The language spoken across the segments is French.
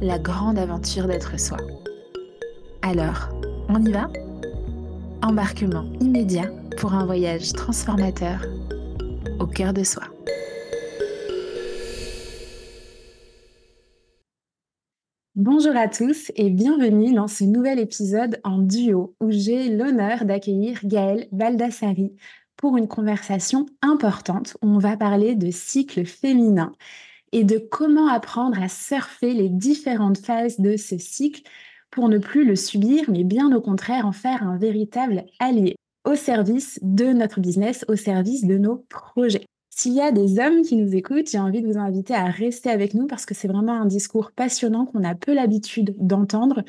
la grande aventure d'être soi. Alors, on y va? Embarquement immédiat pour un voyage transformateur au cœur de soi. Bonjour à tous et bienvenue dans ce nouvel épisode en duo où j'ai l'honneur d'accueillir Gaëlle Baldassari pour une conversation importante où on va parler de cycle féminin et de comment apprendre à surfer les différentes phases de ce cycle pour ne plus le subir, mais bien au contraire en faire un véritable allié au service de notre business, au service de nos projets. S'il y a des hommes qui nous écoutent, j'ai envie de vous inviter à rester avec nous parce que c'est vraiment un discours passionnant qu'on a peu l'habitude d'entendre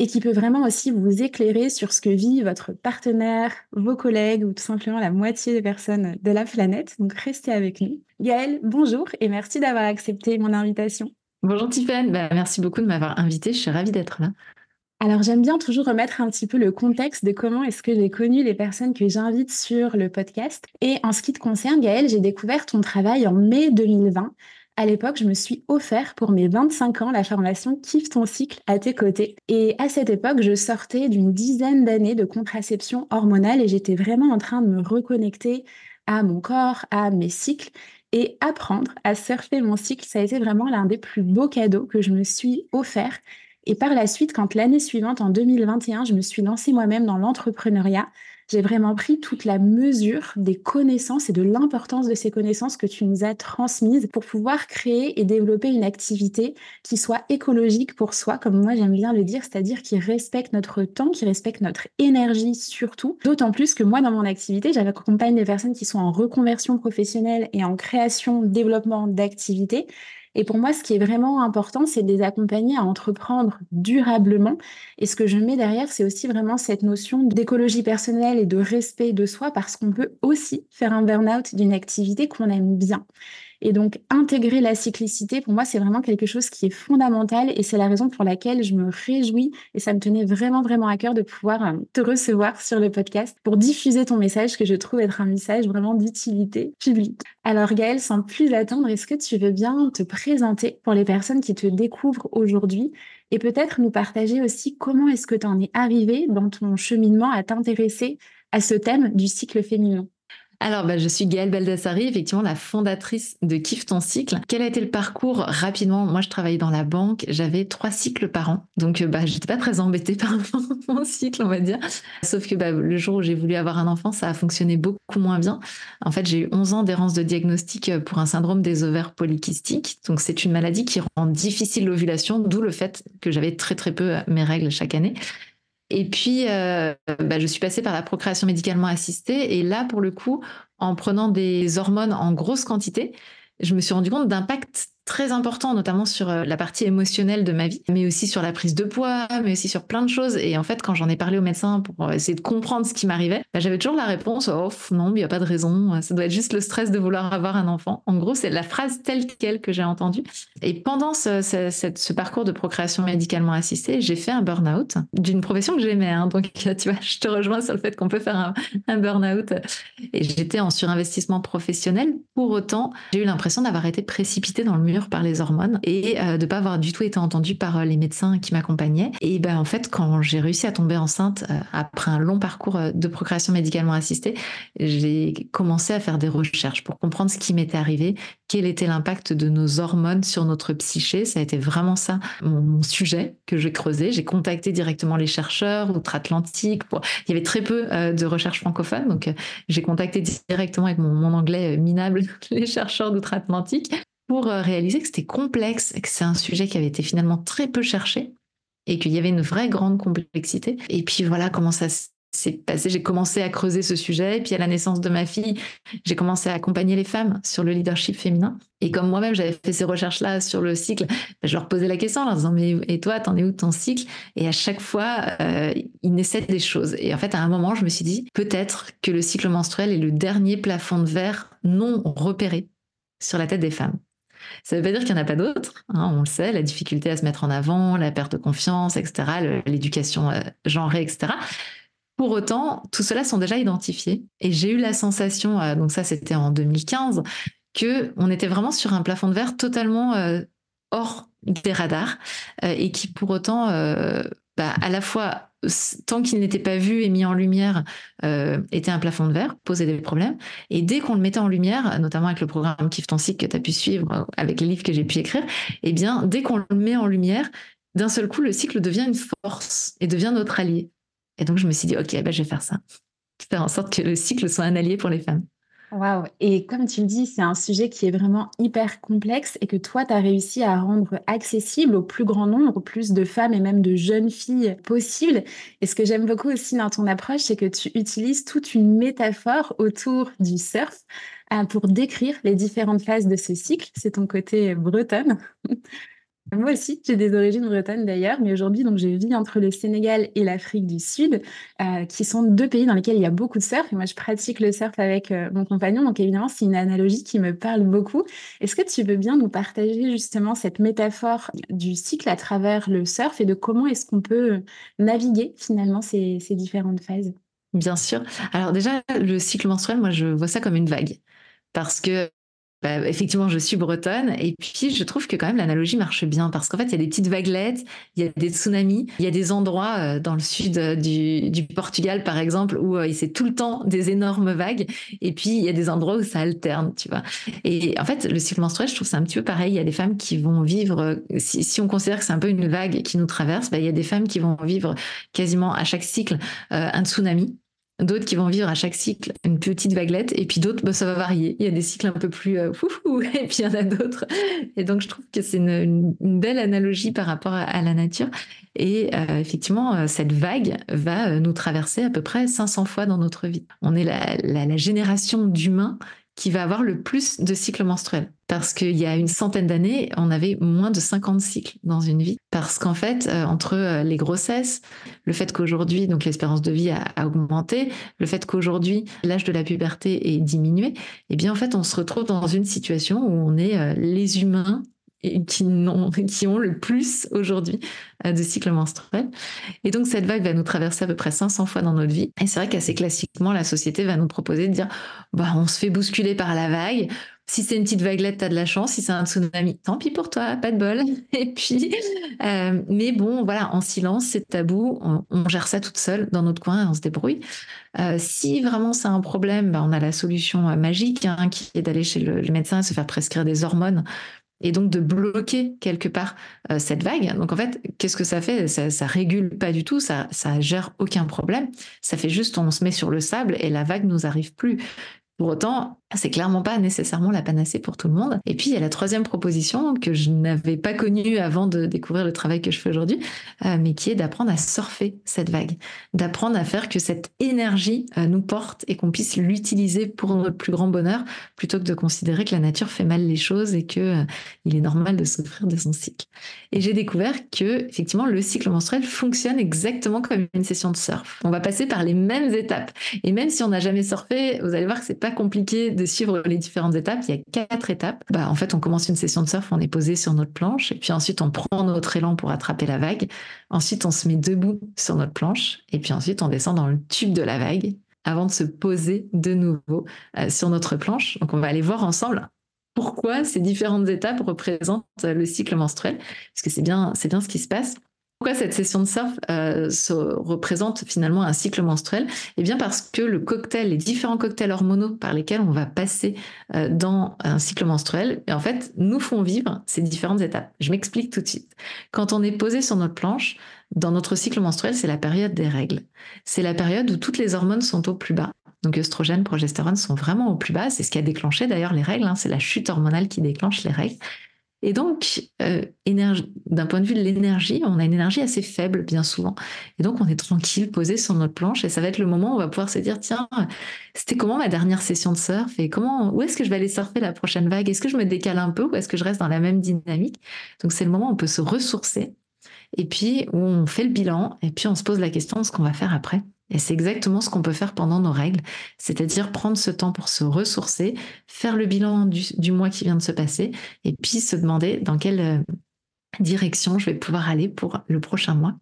et qui peut vraiment aussi vous éclairer sur ce que vit votre partenaire, vos collègues ou tout simplement la moitié des personnes de la planète. Donc restez avec nous. Gaëlle, bonjour et merci d'avoir accepté mon invitation. Bonjour Tiffany, bah, merci beaucoup de m'avoir invitée, je suis ravie d'être là. Alors j'aime bien toujours remettre un petit peu le contexte de comment est-ce que j'ai connu les personnes que j'invite sur le podcast. Et en ce qui te concerne, Gaëlle, j'ai découvert ton travail en mai 2020 à l'époque, je me suis offert pour mes 25 ans la formation Kiffe ton cycle à tes côtés. Et à cette époque, je sortais d'une dizaine d'années de contraception hormonale et j'étais vraiment en train de me reconnecter à mon corps, à mes cycles. Et apprendre à surfer mon cycle, ça a été vraiment l'un des plus beaux cadeaux que je me suis offert. Et par la suite, quand l'année suivante, en 2021, je me suis lancée moi-même dans l'entrepreneuriat, j'ai vraiment pris toute la mesure des connaissances et de l'importance de ces connaissances que tu nous as transmises pour pouvoir créer et développer une activité qui soit écologique pour soi, comme moi j'aime bien le dire, c'est-à-dire qui respecte notre temps, qui respecte notre énergie surtout. D'autant plus que moi, dans mon activité, j'accompagne des personnes qui sont en reconversion professionnelle et en création, développement d'activités. Et pour moi, ce qui est vraiment important, c'est de les accompagner à entreprendre durablement. Et ce que je mets derrière, c'est aussi vraiment cette notion d'écologie personnelle et de respect de soi, parce qu'on peut aussi faire un burn-out d'une activité qu'on aime bien. Et donc, intégrer la cyclicité, pour moi, c'est vraiment quelque chose qui est fondamental et c'est la raison pour laquelle je me réjouis et ça me tenait vraiment, vraiment à cœur de pouvoir euh, te recevoir sur le podcast pour diffuser ton message que je trouve être un message vraiment d'utilité publique. Alors, Gaëlle, sans plus attendre, est-ce que tu veux bien te présenter pour les personnes qui te découvrent aujourd'hui et peut-être nous partager aussi comment est-ce que tu en es arrivé dans ton cheminement à t'intéresser à ce thème du cycle féminin? Alors, bah, je suis Gaëlle Baldassari, effectivement la fondatrice de Kiffe ton cycle. Quel a été le parcours rapidement? Moi, je travaillais dans la banque, j'avais trois cycles par an, donc euh, bah, j'étais pas très embêtée par mon cycle, on va dire. Sauf que bah, le jour où j'ai voulu avoir un enfant, ça a fonctionné beaucoup moins bien. En fait, j'ai eu 11 ans d'errance de diagnostic euh, pour un syndrome des ovaires polykystiques. Donc, c'est une maladie qui rend difficile l'ovulation, d'où le fait que j'avais très très peu euh, mes règles chaque année. Et puis, euh, bah, je suis passée par la procréation médicalement assistée. Et là, pour le coup, en prenant des hormones en grosse quantité, je me suis rendu compte d'impact très important, notamment sur euh, la partie émotionnelle de ma vie, mais aussi sur la prise de poids, mais aussi sur plein de choses. Et en fait, quand j'en ai parlé au médecin pour euh, essayer de comprendre ce qui m'arrivait, bah, j'avais toujours la réponse oh non, il n'y a pas de raison, ça doit être juste le stress de vouloir avoir un enfant. En gros, c'est la phrase telle quelle que j'ai entendue. Et pendant ce, parcours de procréation médicalement assistée, j'ai fait un burn-out d'une profession que j'aimais. Hein. Donc, tu vois, je te rejoins sur le fait qu'on peut faire un burn-out. Et j'étais en surinvestissement professionnel. Pour autant, j'ai eu l'impression d'avoir été précipitée dans le mur par les hormones et de de pas avoir du tout été entendue par les médecins qui m'accompagnaient. Et ben en fait, quand j'ai réussi à tomber enceinte après un long parcours de procréation médicalement assistée, j'ai commencé à faire des recherches pour comprendre ce qui m'était arrivé, quel était l'impact de nos hormones sur notre psyché. Ça a été vraiment ça mon sujet que j'ai creusé. J'ai contacté directement les chercheurs outre-Atlantique. Il y avait très peu de recherches francophones, donc j'ai contacté directement avec mon, mon anglais minable les chercheurs d'outre-Atlantique pour euh, réaliser que c'était complexe que c'est un sujet qui avait été finalement très peu cherché et qu'il y avait une vraie grande complexité. Et puis voilà comment ça s'est passé. J'ai commencé à creuser ce sujet. Et puis à la naissance de ma fille, j'ai commencé à accompagner les femmes sur le leadership féminin. Et comme moi-même, j'avais fait ces recherches-là sur le cycle, ben, je leur posais la question en leur disant, mais et toi, t'en es où ton cycle? Et à chaque fois, euh, ils naissaient des choses. Et en fait, à un moment, je me suis dit, peut-être que le cycle menstruel est le dernier plafond de verre non repéré sur la tête des femmes. Ça ne veut pas dire qu'il n'y en a pas d'autres, hein, on le sait, la difficulté à se mettre en avant, la perte de confiance, etc., l'éducation euh, genrée, etc. Pour autant, tout cela sont déjà identifiés. Et j'ai eu la sensation, euh, donc ça c'était en 2015, que on était vraiment sur un plafond de verre totalement euh, hors des radars et qui pour autant, bah, à la fois tant qu'il n'était pas vu et mis en lumière, euh, était un plafond de verre, posait des problèmes. Et dès qu'on le mettait en lumière, notamment avec le programme Kif ton cycle que tu as pu suivre, euh, avec les livres que j'ai pu écrire, eh bien, dès qu'on le met en lumière, d'un seul coup, le cycle devient une force et devient notre allié. Et donc, je me suis dit, OK, ben, je vais faire ça. Faire en sorte que le cycle soit un allié pour les femmes. Waouh! Et comme tu le dis, c'est un sujet qui est vraiment hyper complexe et que toi, tu as réussi à rendre accessible au plus grand nombre, au plus de femmes et même de jeunes filles possible. Et ce que j'aime beaucoup aussi dans ton approche, c'est que tu utilises toute une métaphore autour du surf euh, pour décrire les différentes phases de ce cycle. C'est ton côté bretonne. Moi aussi, j'ai des origines bretonnes d'ailleurs, mais aujourd'hui, donc, je vis entre le Sénégal et l'Afrique du Sud, euh, qui sont deux pays dans lesquels il y a beaucoup de surf. Et moi, je pratique le surf avec euh, mon compagnon, donc évidemment, c'est une analogie qui me parle beaucoup. Est-ce que tu veux bien nous partager justement cette métaphore du cycle à travers le surf et de comment est-ce qu'on peut naviguer finalement ces, ces différentes phases? Bien sûr. Alors déjà, le cycle menstruel, moi, je vois ça comme une vague parce que bah, effectivement, je suis bretonne et puis je trouve que quand même l'analogie marche bien parce qu'en fait, il y a des petites vaguelettes, il y a des tsunamis, il y a des endroits euh, dans le sud euh, du, Portugal, par exemple, où euh, c'est tout le temps des énormes vagues et puis il y a des endroits où ça alterne, tu vois. Et en fait, le cycle menstruel, je trouve c'est un petit peu pareil. Il y a des femmes qui vont vivre, si, on considère que c'est un peu une vague qui nous traverse, bah, il y a des femmes qui vont vivre quasiment à chaque cycle un tsunami d'autres qui vont vivre à chaque cycle une petite vaguelette, et puis d'autres, bah, ça va varier. Il y a des cycles un peu plus euh, foufou, et puis il y en a d'autres. Et donc, je trouve que c'est une, belle analogie par rapport à, la nature. Et euh, effectivement, euh, cette vague va nous traverser à peu près 500 fois dans notre vie. On est la, la génération d'humains qui va avoir le plus de cycles menstruels. Parce qu'il y a une centaine d'années, on avait moins de 50 cycles dans une vie. Parce qu'en fait, euh, entre euh, les grossesses, le fait qu'aujourd'hui, donc l'espérance de vie a, augmenté, le fait qu'aujourd'hui, l'âge de la puberté est diminué, eh bien, en fait, on se retrouve dans une situation où on est euh, les humains qui, ont, qui ont le plus aujourd'hui de cycle menstruel. Et donc cette vague va nous traverser à peu près 500 fois dans notre vie. Et c'est vrai qu'assez classiquement, la société va nous proposer de dire, bah, on se fait bousculer par la vague. Si c'est une petite vaguelette, t'as de la chance. Si c'est un tsunami, tant pis pour toi, pas de bol. Et puis, euh, mais bon, voilà, en silence, c'est tabou. On, gère ça toute seule dans notre coin et on se débrouille. Euh, si vraiment c'est un problème, bah, on a la solution magique hein, qui est d'aller chez le, le médecin et se faire prescrire des hormones et donc de bloquer quelque part euh, cette vague. Donc en fait, qu'est-ce que ça fait? Ça, ça régule pas du tout, ça, ça gère aucun problème. Ça fait juste on se met sur le sable et la vague nous arrive plus. Pour autant, c'est clairement pas nécessairement la panacée pour tout le monde. Et puis il y a la troisième proposition que je n'avais pas connue avant de découvrir le travail que je fais aujourd'hui, euh, mais qui est d'apprendre à surfer cette vague, d'apprendre à faire que cette énergie euh, nous porte et qu'on puisse l'utiliser pour notre plus grand bonheur, plutôt que de considérer que la nature fait mal les choses et que euh, il est normal de souffrir de son cycle. Et j'ai découvert que effectivement le cycle menstruel fonctionne exactement comme une session de surf. On va passer par les mêmes étapes. Et même si on n'a jamais surfé, vous allez voir que c'est pas compliqué suivre les différentes étapes. Il y a quatre étapes. Bah, en fait, on commence une session de surf, on est posé sur notre planche, et puis ensuite on prend notre élan pour attraper la vague. Ensuite, on se met debout sur notre planche, et puis ensuite on descend dans le tube de la vague avant de se poser de nouveau euh, sur notre planche. Donc, on va aller voir ensemble pourquoi ces différentes étapes représentent le cycle menstruel, parce que c'est bien, c'est bien ce qui se passe. Pourquoi cette session de surf euh, représente finalement un cycle menstruel? Eh bien parce que le cocktail, les différents cocktails hormonaux par lesquels on va passer euh, dans un cycle menstruel, en fait, nous font vivre ces différentes étapes. Je m'explique tout de suite. Quand on est posé sur notre planche, dans notre cycle menstruel, c'est la période des règles. C'est la période où toutes les hormones sont au plus bas. Donc œstrogène, progestérone sont vraiment au plus bas. C'est ce qui a déclenché d'ailleurs les règles. Hein. C'est la chute hormonale qui déclenche les règles. Et donc, euh, d'un point de vue de l'énergie, on a une énergie assez faible bien souvent. Et donc, on est tranquille, posé sur notre planche, et ça va être le moment où on va pouvoir se dire, tiens, c'était comment ma dernière session de surf Et comment, où est-ce que je vais aller surfer la prochaine vague? Est-ce que je me décale un peu ou est-ce que je reste dans la même dynamique? Donc, c'est le moment où on peut se ressourcer, et puis où on fait le bilan, et puis on se pose la question de ce qu'on va faire après. Et c'est exactement ce qu'on peut faire pendant nos règles, c'est-à-dire prendre ce temps pour se ressourcer, faire le bilan du, mois qui vient de se passer, et puis se demander dans quelle euh, direction je vais pouvoir aller pour le prochain mois.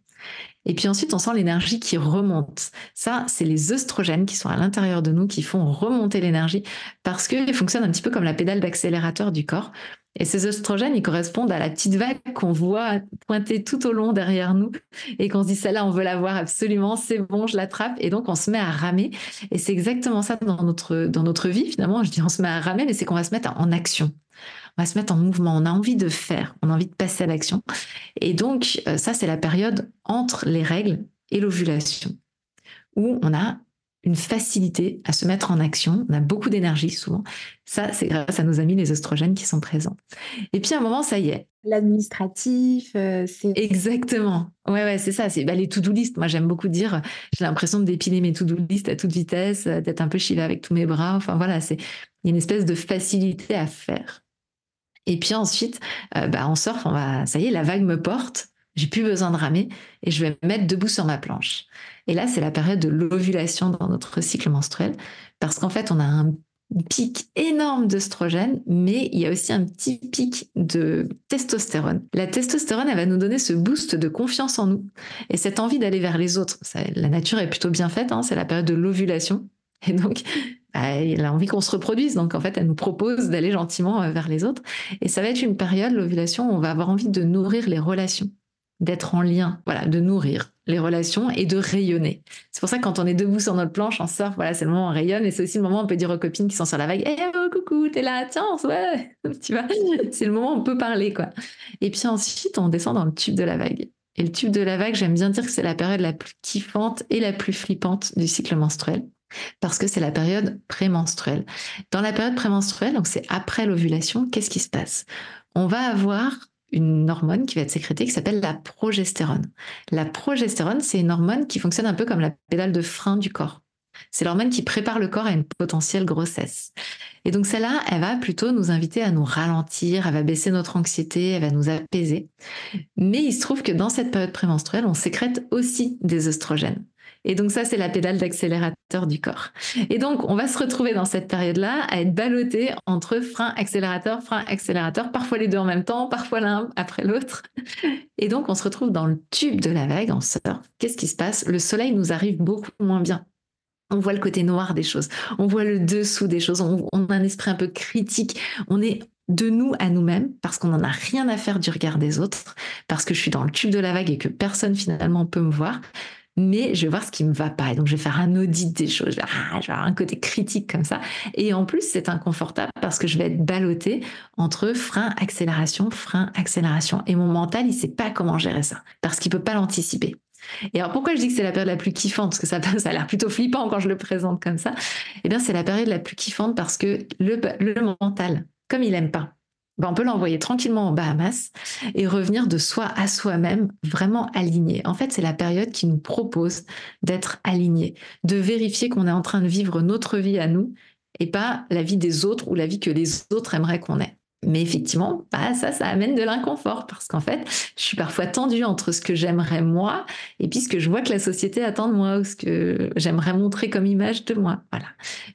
Et puis ensuite, on sent l'énergie qui remonte. Ça, c'est les œstrogènes qui sont à l'intérieur de nous qui font remonter l'énergie parce qu'ils fonctionnent un petit peu comme la pédale d'accélérateur du corps. Et ces oestrogènes, ils correspondent à la petite vague qu'on voit pointer tout au long derrière nous et qu'on se dit, celle-là, on veut la voir absolument, c'est bon, je l'attrape. Et donc, on se met à ramer. Et c'est exactement ça dans notre, dans notre vie, finalement. Je dis, on se met à ramer, mais c'est qu'on va se mettre en action. On va se mettre en mouvement. On a envie de faire. On a envie de passer à l'action. Et donc, euh, ça, c'est la période entre les règles et l'ovulation où on a une facilité à se mettre en action. On a beaucoup d'énergie souvent. Ça, c'est grâce à nos amis les oestrogènes qui sont présents. Et puis à un moment, ça y est. L'administratif, euh, c'est. Exactement. Ouais, ouais, c'est ça. C'est bah, les to-do list. Moi, j'aime beaucoup dire, j'ai l'impression de dépiler mes to-do list à toute vitesse, euh, d'être un peu chivé avec tous mes bras. Enfin, voilà, c'est une espèce de facilité à faire. Et puis ensuite, euh, bah, on surfe, on va, ça y est, la vague me porte. J'ai plus besoin de ramer et je vais me mettre debout sur ma planche. Et là, c'est la période de l'ovulation dans notre cycle menstruel parce qu'en fait, on a un pic énorme d'œstrogène, mais il y a aussi un petit pic de testostérone. La testostérone, elle va nous donner ce boost de confiance en nous et cette envie d'aller vers les autres. la nature est plutôt bien faite, hein, c'est la période de l'ovulation. Et donc, bah, elle a envie qu'on se reproduise. Donc, en fait, elle nous propose d'aller gentiment euh, vers les autres. Et ça va être une période, l'ovulation, où on va avoir envie de nourrir les relations d'être en lien, voilà, de nourrir les relations et de rayonner. C'est pour ça que quand on est debout sur notre planche, en surf, voilà, c'est le moment où on rayonne et c'est aussi le moment où on peut dire aux copines qui sont sur la vague, eh oh, coucou, t'es là, tiens, ouais, tu vois, c'est le moment où on peut parler, quoi. Et puis ensuite, on descend dans le tube de la vague. Et le tube de la vague, j'aime bien dire que c'est la période la plus kiffante et la plus flippante du cycle menstruel parce que c'est la période prémenstruelle. Dans la période prémenstruelle, donc c'est après l'ovulation, qu'est-ce qui se passe? On va avoir une hormone qui va être sécrétée qui s'appelle la progestérone. La progestérone, c'est une hormone qui fonctionne un peu comme la pédale de frein du corps. C'est l'hormone qui prépare le corps à une potentielle grossesse. Et donc celle-là, elle va plutôt nous inviter à nous ralentir, elle va baisser notre anxiété, elle va nous apaiser. Mais il se trouve que dans cette période prémenstruelle, on sécrète aussi des oestrogènes. Et donc ça, c'est la pédale d'accélérateur du corps. Et donc, on va se retrouver dans cette période-là à être ballotté entre frein, accélérateur, frein, accélérateur, parfois les deux en même temps, parfois l'un après l'autre. Et donc, on se retrouve dans le tube de la vague en surf. Qu'est-ce qui se passe? Le soleil nous arrive beaucoup moins bien. On voit le côté noir des choses, on voit le dessous des choses, on, on a un esprit un peu critique, on est de nous à nous-mêmes parce qu'on n'en a rien à faire du regard des autres, parce que je suis dans le tube de la vague et que personne finalement peut me voir mais je vais voir ce qui me va pas. Et donc, je vais faire un audit des choses. Je vais, avoir un côté critique comme ça. Et en plus, c'est inconfortable parce que je vais être ballottée entre frein, accélération, frein, accélération. Et mon mental, il sait pas comment gérer ça parce qu'il peut pas l'anticiper. Et alors, pourquoi je dis que c'est la période la plus kiffante? Parce que ça, ça a l'air plutôt flippant quand je le présente comme ça. Eh bien, c'est la période la plus kiffante parce que le, le mental, comme il aime pas, ben, on peut l'envoyer tranquillement en Bahamas et revenir de soi à soi-même vraiment aligné. En fait, c'est la période qui nous propose d'être aligné, de vérifier qu'on est en train de vivre notre vie à nous et pas la vie des autres ou la vie que les autres aimeraient qu'on ait. Mais effectivement, bah ça, ça amène de l'inconfort parce qu'en fait, je suis parfois tendue entre ce que j'aimerais moi et puis ce que je vois que la société attend de moi ou ce que j'aimerais montrer comme image de moi.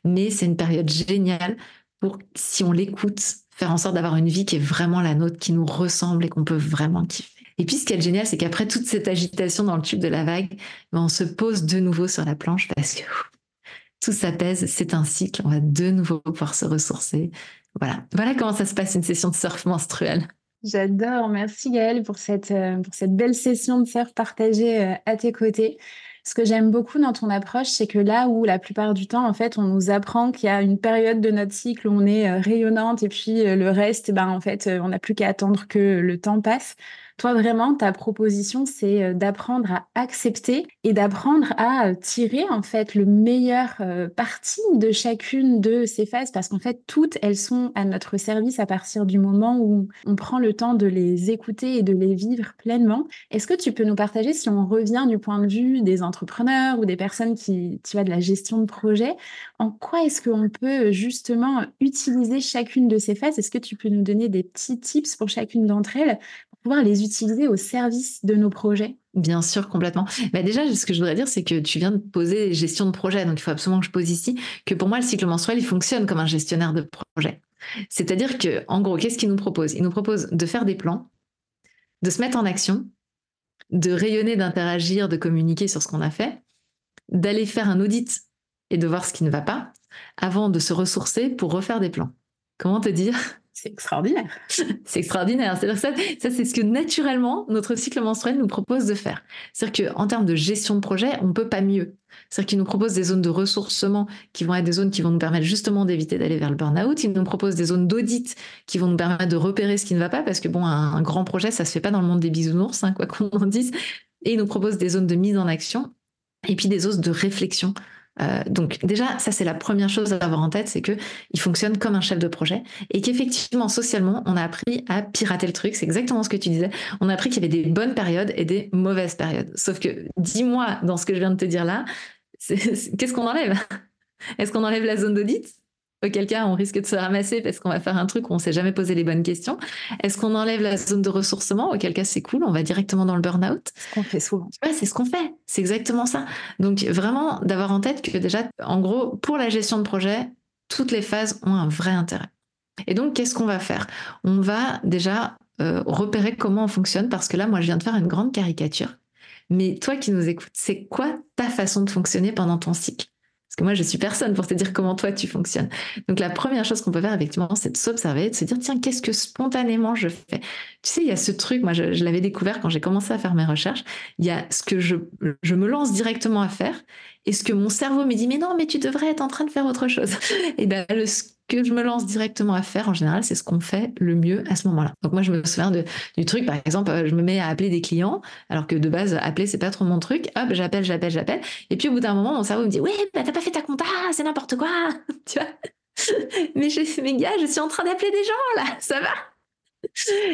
Mais c'est une période géniale pour, si on l'écoute, faire en sorte d'avoir une vie qui est vraiment la nôtre, qui nous ressemble et qu'on peut vraiment kiffer. Et puis ce qui est génial, c'est qu'après toute cette agitation dans le tube de la vague, ben, on se pose de nouveau sur la planche parce que tout s'apaise, c'est un cycle, on va de nouveau pouvoir se ressourcer, Voilà, voilà comment ça se passe une session de surf menstruel. J'adore, merci Gaëlle pour cette, euh, pour cette belle session de surf partagée euh, à tes côtés. Ce que j'aime beaucoup dans ton approche, c'est que là où la plupart du temps, en fait, on nous apprend qu'il y a une période de notre cycle où on est euh, rayonnante et puis le reste, ben, en fait, on n'a plus qu'à attendre que le temps passe. Toi, vraiment, ta proposition, c'est euh, d'apprendre à accepter et d'apprendre à euh, tirer, en fait, le meilleur euh, parti de chacune de ces phases parce qu'en fait, toutes, elles sont à notre service à partir du moment où on prend le temps de les écouter et de les vivre pleinement. Est-ce que tu peux nous partager, si on revient du point de vue des entrepreneurs ou des personnes qui, tu vois, de la gestion de projet, en quoi est-ce qu'on peut justement utiliser chacune de ces phases? Est-ce que tu peux nous donner des petits tips pour chacune d'entre elles pouvoir les utiliser au service de nos projets Bien sûr, complètement. Bah déjà, ce que je voudrais dire, c'est que tu viens de poser gestion de projet. Donc, il faut absolument que je pose ici que pour moi, le cycle menstruel, il fonctionne comme un gestionnaire de projet. C'est-à-dire que, en gros, qu'est-ce qu'il nous propose? Il nous propose de faire des plans, de se mettre en action, de rayonner, d'interagir, de communiquer sur ce qu'on a fait, d'aller faire un audit et de voir ce qui ne va pas, avant de se ressourcer pour refaire des plans. Comment te dire? C'est extraordinaire. c'est extraordinaire. C'est-à-dire ça, ça c'est ce que naturellement notre cycle menstruel nous propose de faire. C'est-à-dire qu'en termes de gestion de projet, on ne peut pas mieux. C'est-à-dire qu'il nous propose des zones de ressourcement qui vont être des zones qui vont nous permettre justement d'éviter d'aller vers le burn-out. Il nous propose des zones d'audit qui vont nous permettre de repérer ce qui ne va pas parce que bon, un, grand projet, ça se fait pas dans le monde des bisounours, hein, quoi qu'on en dise. Et il nous propose des zones de mise en action et puis des zones de réflexion euh, donc déjà, ça c'est la première chose à avoir en tête, c'est que il fonctionne comme un chef de projet et qu'effectivement socialement, on a appris à pirater le truc. C'est exactement ce que tu disais. On a appris qu'il y avait des bonnes périodes et des mauvaises périodes. Sauf que dis-moi dans ce que je viens de te dire là, qu'est-ce qu'on enlève? Est-ce qu'on enlève la zone d'audit? Auquel cas on risque de se ramasser parce qu'on va faire un truc où on s'est jamais posé les bonnes questions. Est-ce qu'on enlève la zone de ressourcement? Auquel cas c'est cool, on va directement dans le burn-out. Ce qu'on fait souvent. Ouais, c'est ce qu'on fait. C'est exactement ça. Donc vraiment d'avoir en tête que déjà, en gros, pour la gestion de projet, toutes les phases ont un vrai intérêt. Et donc qu'est-ce qu'on va faire? On va déjà euh, repérer comment on fonctionne parce que là, moi, je viens de faire une grande caricature. Mais toi qui nous écoutes, c'est quoi ta façon de fonctionner pendant ton cycle? Parce que moi, je suis personne pour te dire comment toi tu fonctionnes. Donc la première chose qu'on peut faire, effectivement, c'est de s'observer, de se dire, tiens, qu'est-ce que spontanément je fais? Tu sais, il y a ce truc, moi, je, l'avais découvert quand j'ai commencé à faire mes recherches. Il y a ce que je, je me lance directement à faire et ce que mon cerveau me dit, mais non, mais tu devrais être en train de faire autre chose. et bien, le, que je me lance directement à faire, en général, c'est ce qu'on fait le mieux à ce moment-là. Donc moi, je me souviens de, du truc, par exemple, euh, je me mets à appeler des clients, alors que de base, appeler, c'est pas trop mon truc. Hop, j'appelle, j'appelle, j'appelle. Et puis au bout d'un moment, mon cerveau me dit, oui, bah, t'as pas fait ta compta, c'est n'importe quoi. tu vois? Mais, je, mes gars, je suis en train d'appeler des gens, là, ça va?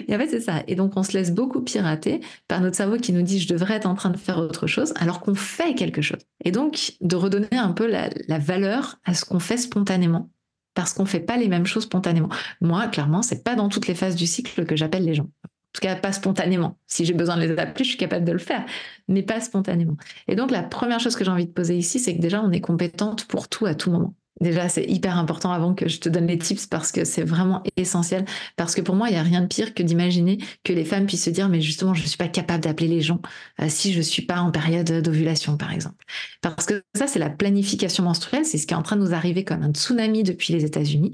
Et en fait, c'est ça. Et donc, on se laisse beaucoup pirater par notre cerveau qui nous dit je devrais être en train de faire autre chose, alors qu'on fait quelque chose. Et donc, de redonner un peu la, valeur à ce qu'on fait spontanément parce qu'on ne fait pas les mêmes choses spontanément. Moi, clairement, c'est pas dans toutes les phases du cycle que j'appelle les gens. En tout cas, pas spontanément. Si j'ai besoin de les appeler, je suis capable de le faire, mais pas spontanément. Et donc, la première chose que j'ai envie de poser ici, c'est que déjà, on est compétente pour tout à tout moment. Déjà, c'est hyper important avant que je te donne les tips parce que c'est vraiment essentiel. Parce que pour moi, il n'y a rien de pire que d'imaginer que les femmes puissent se dire, mais justement, je ne suis pas capable d'appeler les gens euh, si je ne suis pas en période d'ovulation, par exemple. Parce que ça, c'est la planification menstruelle. C'est ce qui est en train de nous arriver comme un tsunami depuis les États-Unis.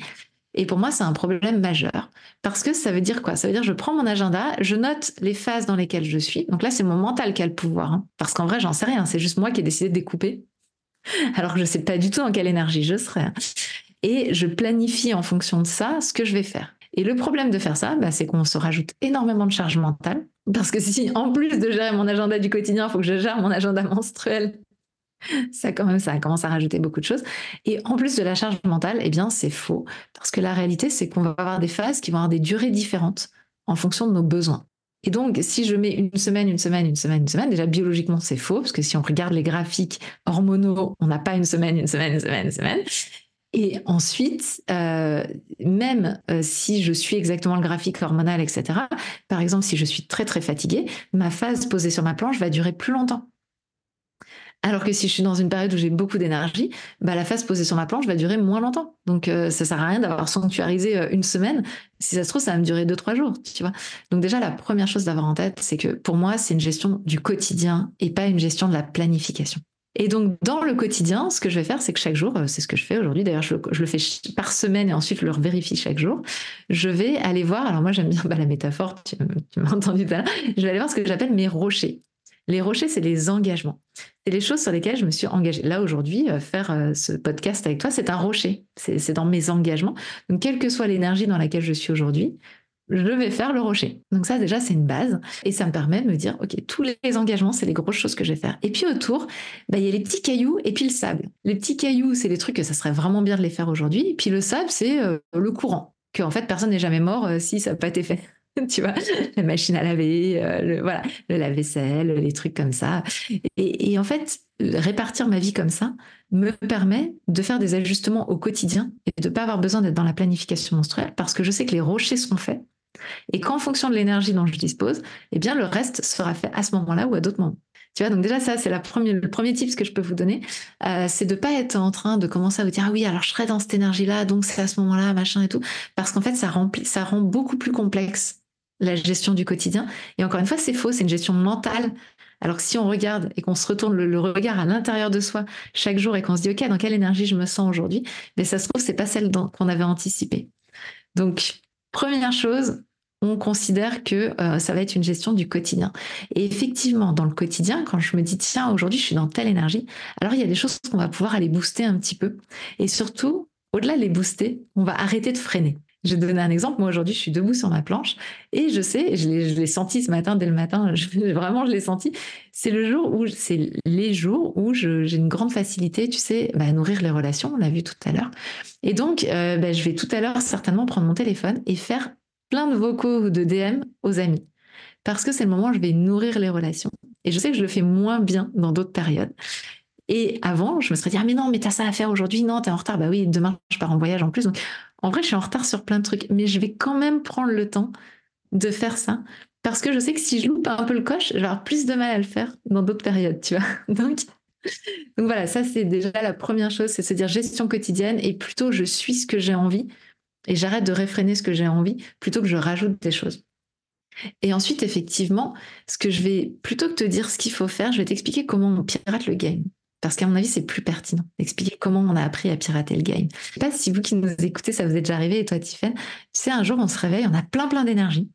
Et pour moi, c'est un problème majeur. Parce que ça veut dire quoi? Ça veut dire je prends mon agenda, je note les phases dans lesquelles je suis. Donc là, c'est mon mental qui a le pouvoir. Hein. Parce qu'en vrai, j'en sais rien. C'est juste moi qui ai décidé de découper alors que je ne sais pas du tout en quelle énergie je serai. Et je planifie en fonction de ça ce que je vais faire. Et le problème de faire ça, bah, c'est qu'on se rajoute énormément de charge mentale. Parce que si, en plus de gérer mon agenda du quotidien, il faut que je gère mon agenda menstruel, ça quand même, ça commence à rajouter beaucoup de choses. Et en plus de la charge mentale, eh bien, c'est faux. Parce que la réalité, c'est qu'on va avoir des phases qui vont avoir des durées différentes en fonction de nos besoins. Et donc, si je mets une semaine, une semaine, une semaine, une semaine, déjà biologiquement, c'est faux, parce que si on regarde les graphiques hormonaux, on n'a pas une semaine, une semaine, une semaine, une semaine. Et ensuite, euh, même euh, si je suis exactement le graphique hormonal, etc., par exemple, si je suis très très fatiguée, ma phase posée sur ma planche va durer plus longtemps. Alors que si je suis dans une période où j'ai beaucoup d'énergie, bah, la phase posée sur ma planche va durer moins longtemps. Donc, euh, ça sert à rien d'avoir sanctuarisé euh, une semaine. Si ça se trouve, ça va me durer deux, trois jours, tu vois. Donc, déjà, la première chose d'avoir en tête, c'est que pour moi, c'est une gestion du quotidien et pas une gestion de la planification. Et donc, dans le quotidien, ce que je vais faire, c'est que chaque jour, euh, c'est ce que je fais aujourd'hui, d'ailleurs, je, le fais par semaine et ensuite je le vérifie chaque jour, je vais aller voir, alors moi j'aime bien bah, la métaphore, tu, m'as entendu tout à l'heure, je vais aller voir ce que j'appelle mes rochers. Les rochers, c'est les engagements. C'est les choses sur lesquelles je me suis engagée. Là, aujourd'hui, euh, faire euh, ce podcast avec toi, c'est un rocher. C'est dans mes engagements. Donc, quelle que soit l'énergie dans laquelle je suis aujourd'hui, je vais faire le rocher. Donc ça déjà c'est une base et ça me permet de me dire ok tous les engagements c'est les grosses choses que je vais faire. Et puis autour bah, il y a les petits cailloux et puis le sable. Les petits cailloux c'est les trucs que ça serait vraiment bien de les faire aujourd'hui. Et puis le sable c'est euh, le courant que en fait personne n'est jamais mort si ça n'a pas été fait. tu vois, la machine à laver, euh, le, voilà, le lave-vaisselle, les trucs comme ça. Et, en fait, répartir ma vie comme ça me permet de faire des ajustements au quotidien et de ne pas avoir besoin d'être dans la planification menstruelle parce que je sais que les rochers sont faits et qu'en fonction de l'énergie dont je dispose, eh bien, le reste sera fait à ce moment-là ou à d'autres moments. Tu vois, donc déjà, ça, c'est le premier tip que je peux vous donner. Euh, c'est de ne pas être en train de commencer à vous dire, ah oui, alors je serai dans cette énergie-là, donc c'est à ce moment-là, machin et tout. Parce qu'en fait, ça, remplit, ça rend beaucoup plus complexe la gestion du quotidien. Et encore une fois, c'est faux, c'est une gestion mentale. Alors que si on regarde et qu'on se retourne le, regard à l'intérieur de soi chaque jour et qu'on se dit, OK, dans quelle énergie je me sens aujourd'hui, mais ça se trouve, c'est pas celle qu'on avait anticipée. Donc, Première chose, on considère que euh, ça va être une gestion du quotidien. Et effectivement, dans le quotidien, quand je me dis, tiens, aujourd'hui, je suis dans telle énergie, alors il y a des choses qu'on va pouvoir aller booster un petit peu. Et surtout, au-delà de les booster, on va arrêter de freiner. Je vais donner un exemple. Moi, aujourd'hui, je suis debout sur ma planche et je sais, je l'ai senti ce matin, dès le matin, vraiment, je l'ai senti. C'est le jour où, c'est les jours où j'ai une grande facilité, tu sais, bah, à nourrir les relations. On l'a vu tout à l'heure. Et donc, euh, bah, je vais tout à l'heure certainement prendre mon téléphone et faire plein de vocaux de DM aux amis. Parce que c'est le moment où je vais nourrir les relations. Et je sais que je le fais moins bien dans d'autres périodes. Et avant, je me serais dit, ah mais non, mais t'as ça à faire aujourd'hui, non, t'es en retard, bah oui, demain, je pars en voyage en plus. Donc, en vrai, je suis en retard sur plein de trucs, mais je vais quand même prendre le temps de faire ça parce que je sais que si je loupe un peu le coche, je vais avoir plus de mal à le faire dans d'autres périodes, tu vois. Donc, voilà, ça c'est déjà la première chose, c'est se dire gestion quotidienne et plutôt je suis ce que j'ai envie et j'arrête de réfréner ce que j'ai envie plutôt que je rajoute des choses. Et ensuite, effectivement, ce que je vais, plutôt que te dire ce qu'il faut faire, je vais t'expliquer comment on pirate le game. Parce qu'à mon avis, c'est plus pertinent d'expliquer comment on a appris à pirater le game. Je sais pas si vous qui nous écoutez, ça vous est déjà arrivé, et toi, Tiffen, tu sais, un jour, on se réveille, on a plein, plein d'énergie.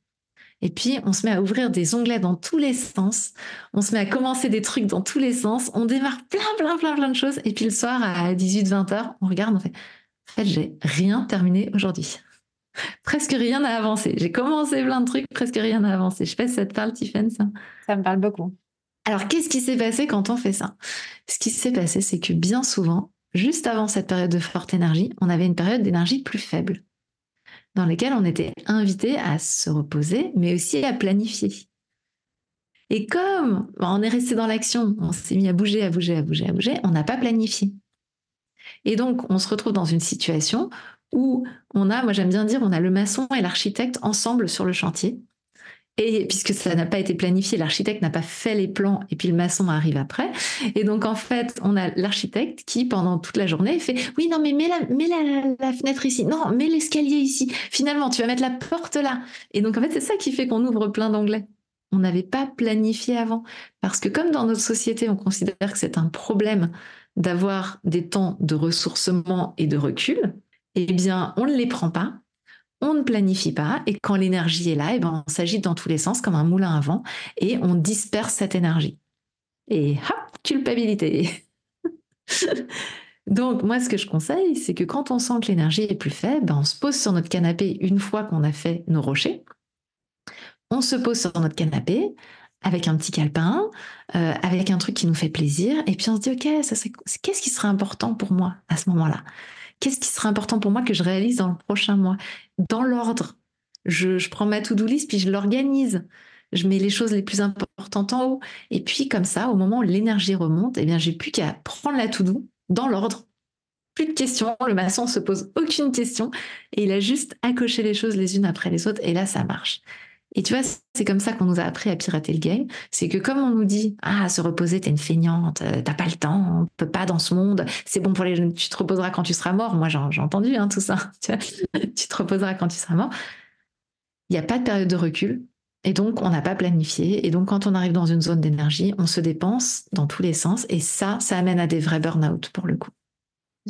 Et puis, on se met à ouvrir des onglets dans tous les sens. On se met à commencer des trucs dans tous les sens. On démarre plein, plein, plein, plein de choses. Et puis, le soir, à 18, 20 heures, on regarde, on fait, en fait, j'ai rien terminé aujourd'hui. presque rien n'a avancé. J'ai commencé plein de trucs, presque rien n'a avancé. Je sais pas si ça te parle, Tiffen, ça. Ça me parle beaucoup. Alors, qu'est-ce qui s'est passé quand on fait ça? Ce qui s'est passé, c'est que bien souvent, juste avant cette période de forte énergie, on avait une période d'énergie plus faible, dans laquelle on était invité à se reposer, mais aussi à planifier. Et comme on est resté dans l'action, on s'est mis à bouger, à bouger, à bouger, à bouger, on n'a pas planifié. Et donc, on se retrouve dans une situation où on a, moi j'aime bien dire, on a le maçon et l'architecte ensemble sur le chantier. Et puisque ça n'a pas été planifié, l'architecte n'a pas fait les plans et puis le maçon arrive après. Et donc en fait, on a l'architecte qui pendant toute la journée fait oui non mais mets la, la, fenêtre ici, non mets l'escalier ici. Finalement tu vas mettre la porte là. Et donc en fait c'est ça qui fait qu'on ouvre plein d'anglais. On n'avait pas planifié avant parce que comme dans notre société on considère que c'est un problème d'avoir des temps de ressourcement et de recul, eh bien on ne les prend pas on ne planifie pas et quand l'énergie est là, eh ben, on s'agite dans tous les sens comme un moulin à vent et on disperse cette énergie. Et hop, culpabilité. Donc moi, ce que je conseille, c'est que quand on sent que l'énergie est plus faible, ben, on se pose sur notre canapé une fois qu'on a fait nos rochers. On se pose sur notre canapé avec un petit calepin, euh, avec un truc qui nous fait plaisir, et puis on se dit, OK, qu'est-ce qui serait important pour moi à ce moment-là? Qu'est-ce qui sera important pour moi que je réalise dans le prochain mois? Dans l'ordre. Je, prends ma to-do list, puis je l'organise. Je mets les choses les plus importantes en haut. Et puis, comme ça, au moment où l'énergie remonte, eh bien, j'ai plus qu'à prendre la to-do dans l'ordre. Plus de questions. Le maçon se pose aucune question et il a juste à cocher les choses les unes après les autres. Et là, ça marche. Et tu vois, c'est comme ça qu'on nous a appris à pirater le game. C'est que comme on nous dit, ah, se reposer, t'es une feignante, euh, t'as pas le temps, on peut pas dans ce monde, c'est bon pour les jeunes, tu te reposeras quand tu seras mort. Moi, j'ai entendu hein, tout ça. Tu, te reposeras quand tu seras mort. Il n'y a pas de période de recul. Et donc, on n'a pas planifié. Et donc, quand on arrive dans une zone d'énergie, on se dépense dans tous les sens. Et ça, ça amène à des vrais burn-out pour le coup.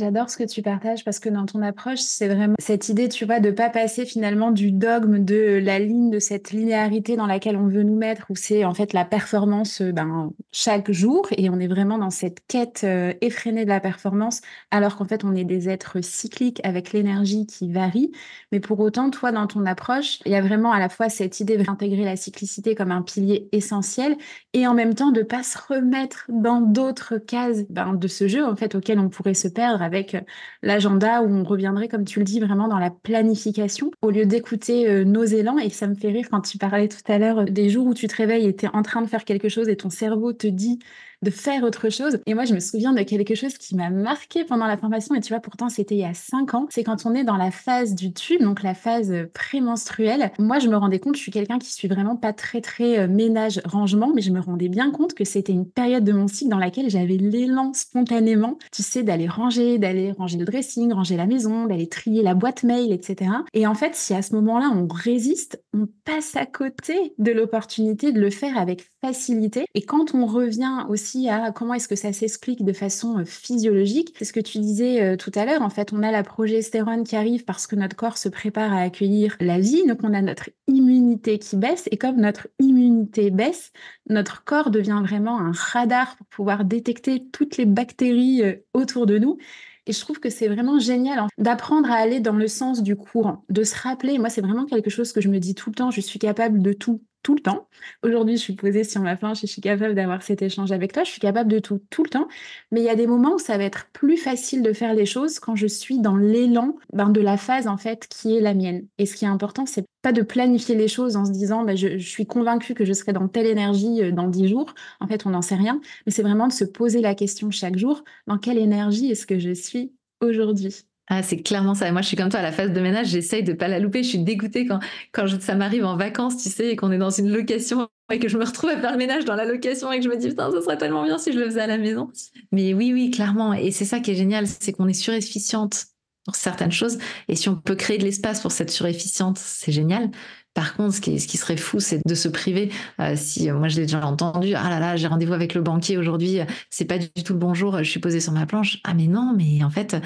J'adore ce que tu partages parce que dans ton approche, c'est vraiment cette idée, tu vois, de pas passer finalement du dogme de la ligne, de cette linéarité dans laquelle on veut nous mettre, où c'est en fait la performance euh, ben, chaque jour et on est vraiment dans cette quête euh, effrénée de la performance, alors qu'en fait on est des êtres cycliques avec l'énergie qui varie. Mais pour autant, toi, dans ton approche, il y a vraiment à la fois cette idée d'intégrer la cyclicité comme un pilier essentiel et en même temps de pas se remettre dans d'autres cases ben, de ce jeu en fait auquel on pourrait se perdre avec euh, l'agenda où on reviendrait, comme tu le dis, vraiment dans la planification au lieu d'écouter euh, nos élans. Et ça me fait rire quand tu parlais tout à l'heure des jours où tu te réveilles et tu es en train de faire quelque chose et ton cerveau te dit de faire autre chose. Et moi, je me souviens de quelque chose qui m'a marqué pendant la formation, et tu vois, pourtant, c'était il y a cinq ans. C'est quand on est dans la phase du tube, donc la phase prémenstruelle. Moi, je me rendais compte, je suis quelqu'un qui suis vraiment pas très, très euh, ménage, rangement, mais je me rendais bien compte que c'était une période de mon cycle dans laquelle j'avais l'élan spontanément, tu sais, d'aller ranger, d'aller ranger le dressing, ranger la maison, d'aller trier la boîte mail, etc. Et en fait, si à ce moment-là, on résiste, on passe à côté de l'opportunité de le faire avec facilité. Et quand on revient aussi à comment est-ce que ça s'explique de façon euh, physiologique. C'est ce que tu disais euh, tout à l'heure. En fait, on a la progestérone qui arrive parce que notre corps se prépare à accueillir la vie. Donc, on a notre immunité qui baisse. Et comme notre immunité baisse, notre corps devient vraiment un radar pour pouvoir détecter toutes les bactéries euh, autour de nous. Et je trouve que c'est vraiment génial d'apprendre à aller dans le sens du courant, de se rappeler. Moi, c'est vraiment quelque chose que je me dis tout le temps. Je suis capable de tout tout le temps. Aujourd'hui, je suis posée sur ma planche et je suis capable d'avoir cet échange avec toi. Je suis capable de tout, tout le temps. Mais il y a des moments où ça va être plus facile de faire les choses quand je suis dans l'élan ben, de la phase, en fait, qui est la mienne. Et ce qui est important, c'est pas de planifier les choses en se disant, ben, je, je, suis convaincue que je serai dans telle énergie euh, dans dix jours. En fait, on n'en sait rien. Mais c'est vraiment de se poser la question chaque jour, dans quelle énergie est-ce que je suis aujourd'hui? Ah, c'est clairement ça. Moi, je suis comme toi à la phase de ménage, j'essaye de pas la louper. Je suis dégoûtée quand, quand ça m'arrive en vacances, tu sais, et qu'on est dans une location et que je me retrouve à faire le ménage dans la location et que je me dis, putain, ça serait tellement bien si je le faisais à la maison. Mais oui, oui, clairement. Et c'est ça qui est génial, c'est qu'on est surefficiente pour certaines choses. Et si on peut créer de l'espace pour cette surefficiente, c'est génial. Par contre, ce qui, ce qui, serait fou, c'est de se priver. Euh, si moi je l'ai déjà entendu, ah là là, j'ai rendez-vous avec le banquier aujourd'hui, c'est pas du tout le bonjour, je suis posée sur ma planche. Ah mais non, mais en fait,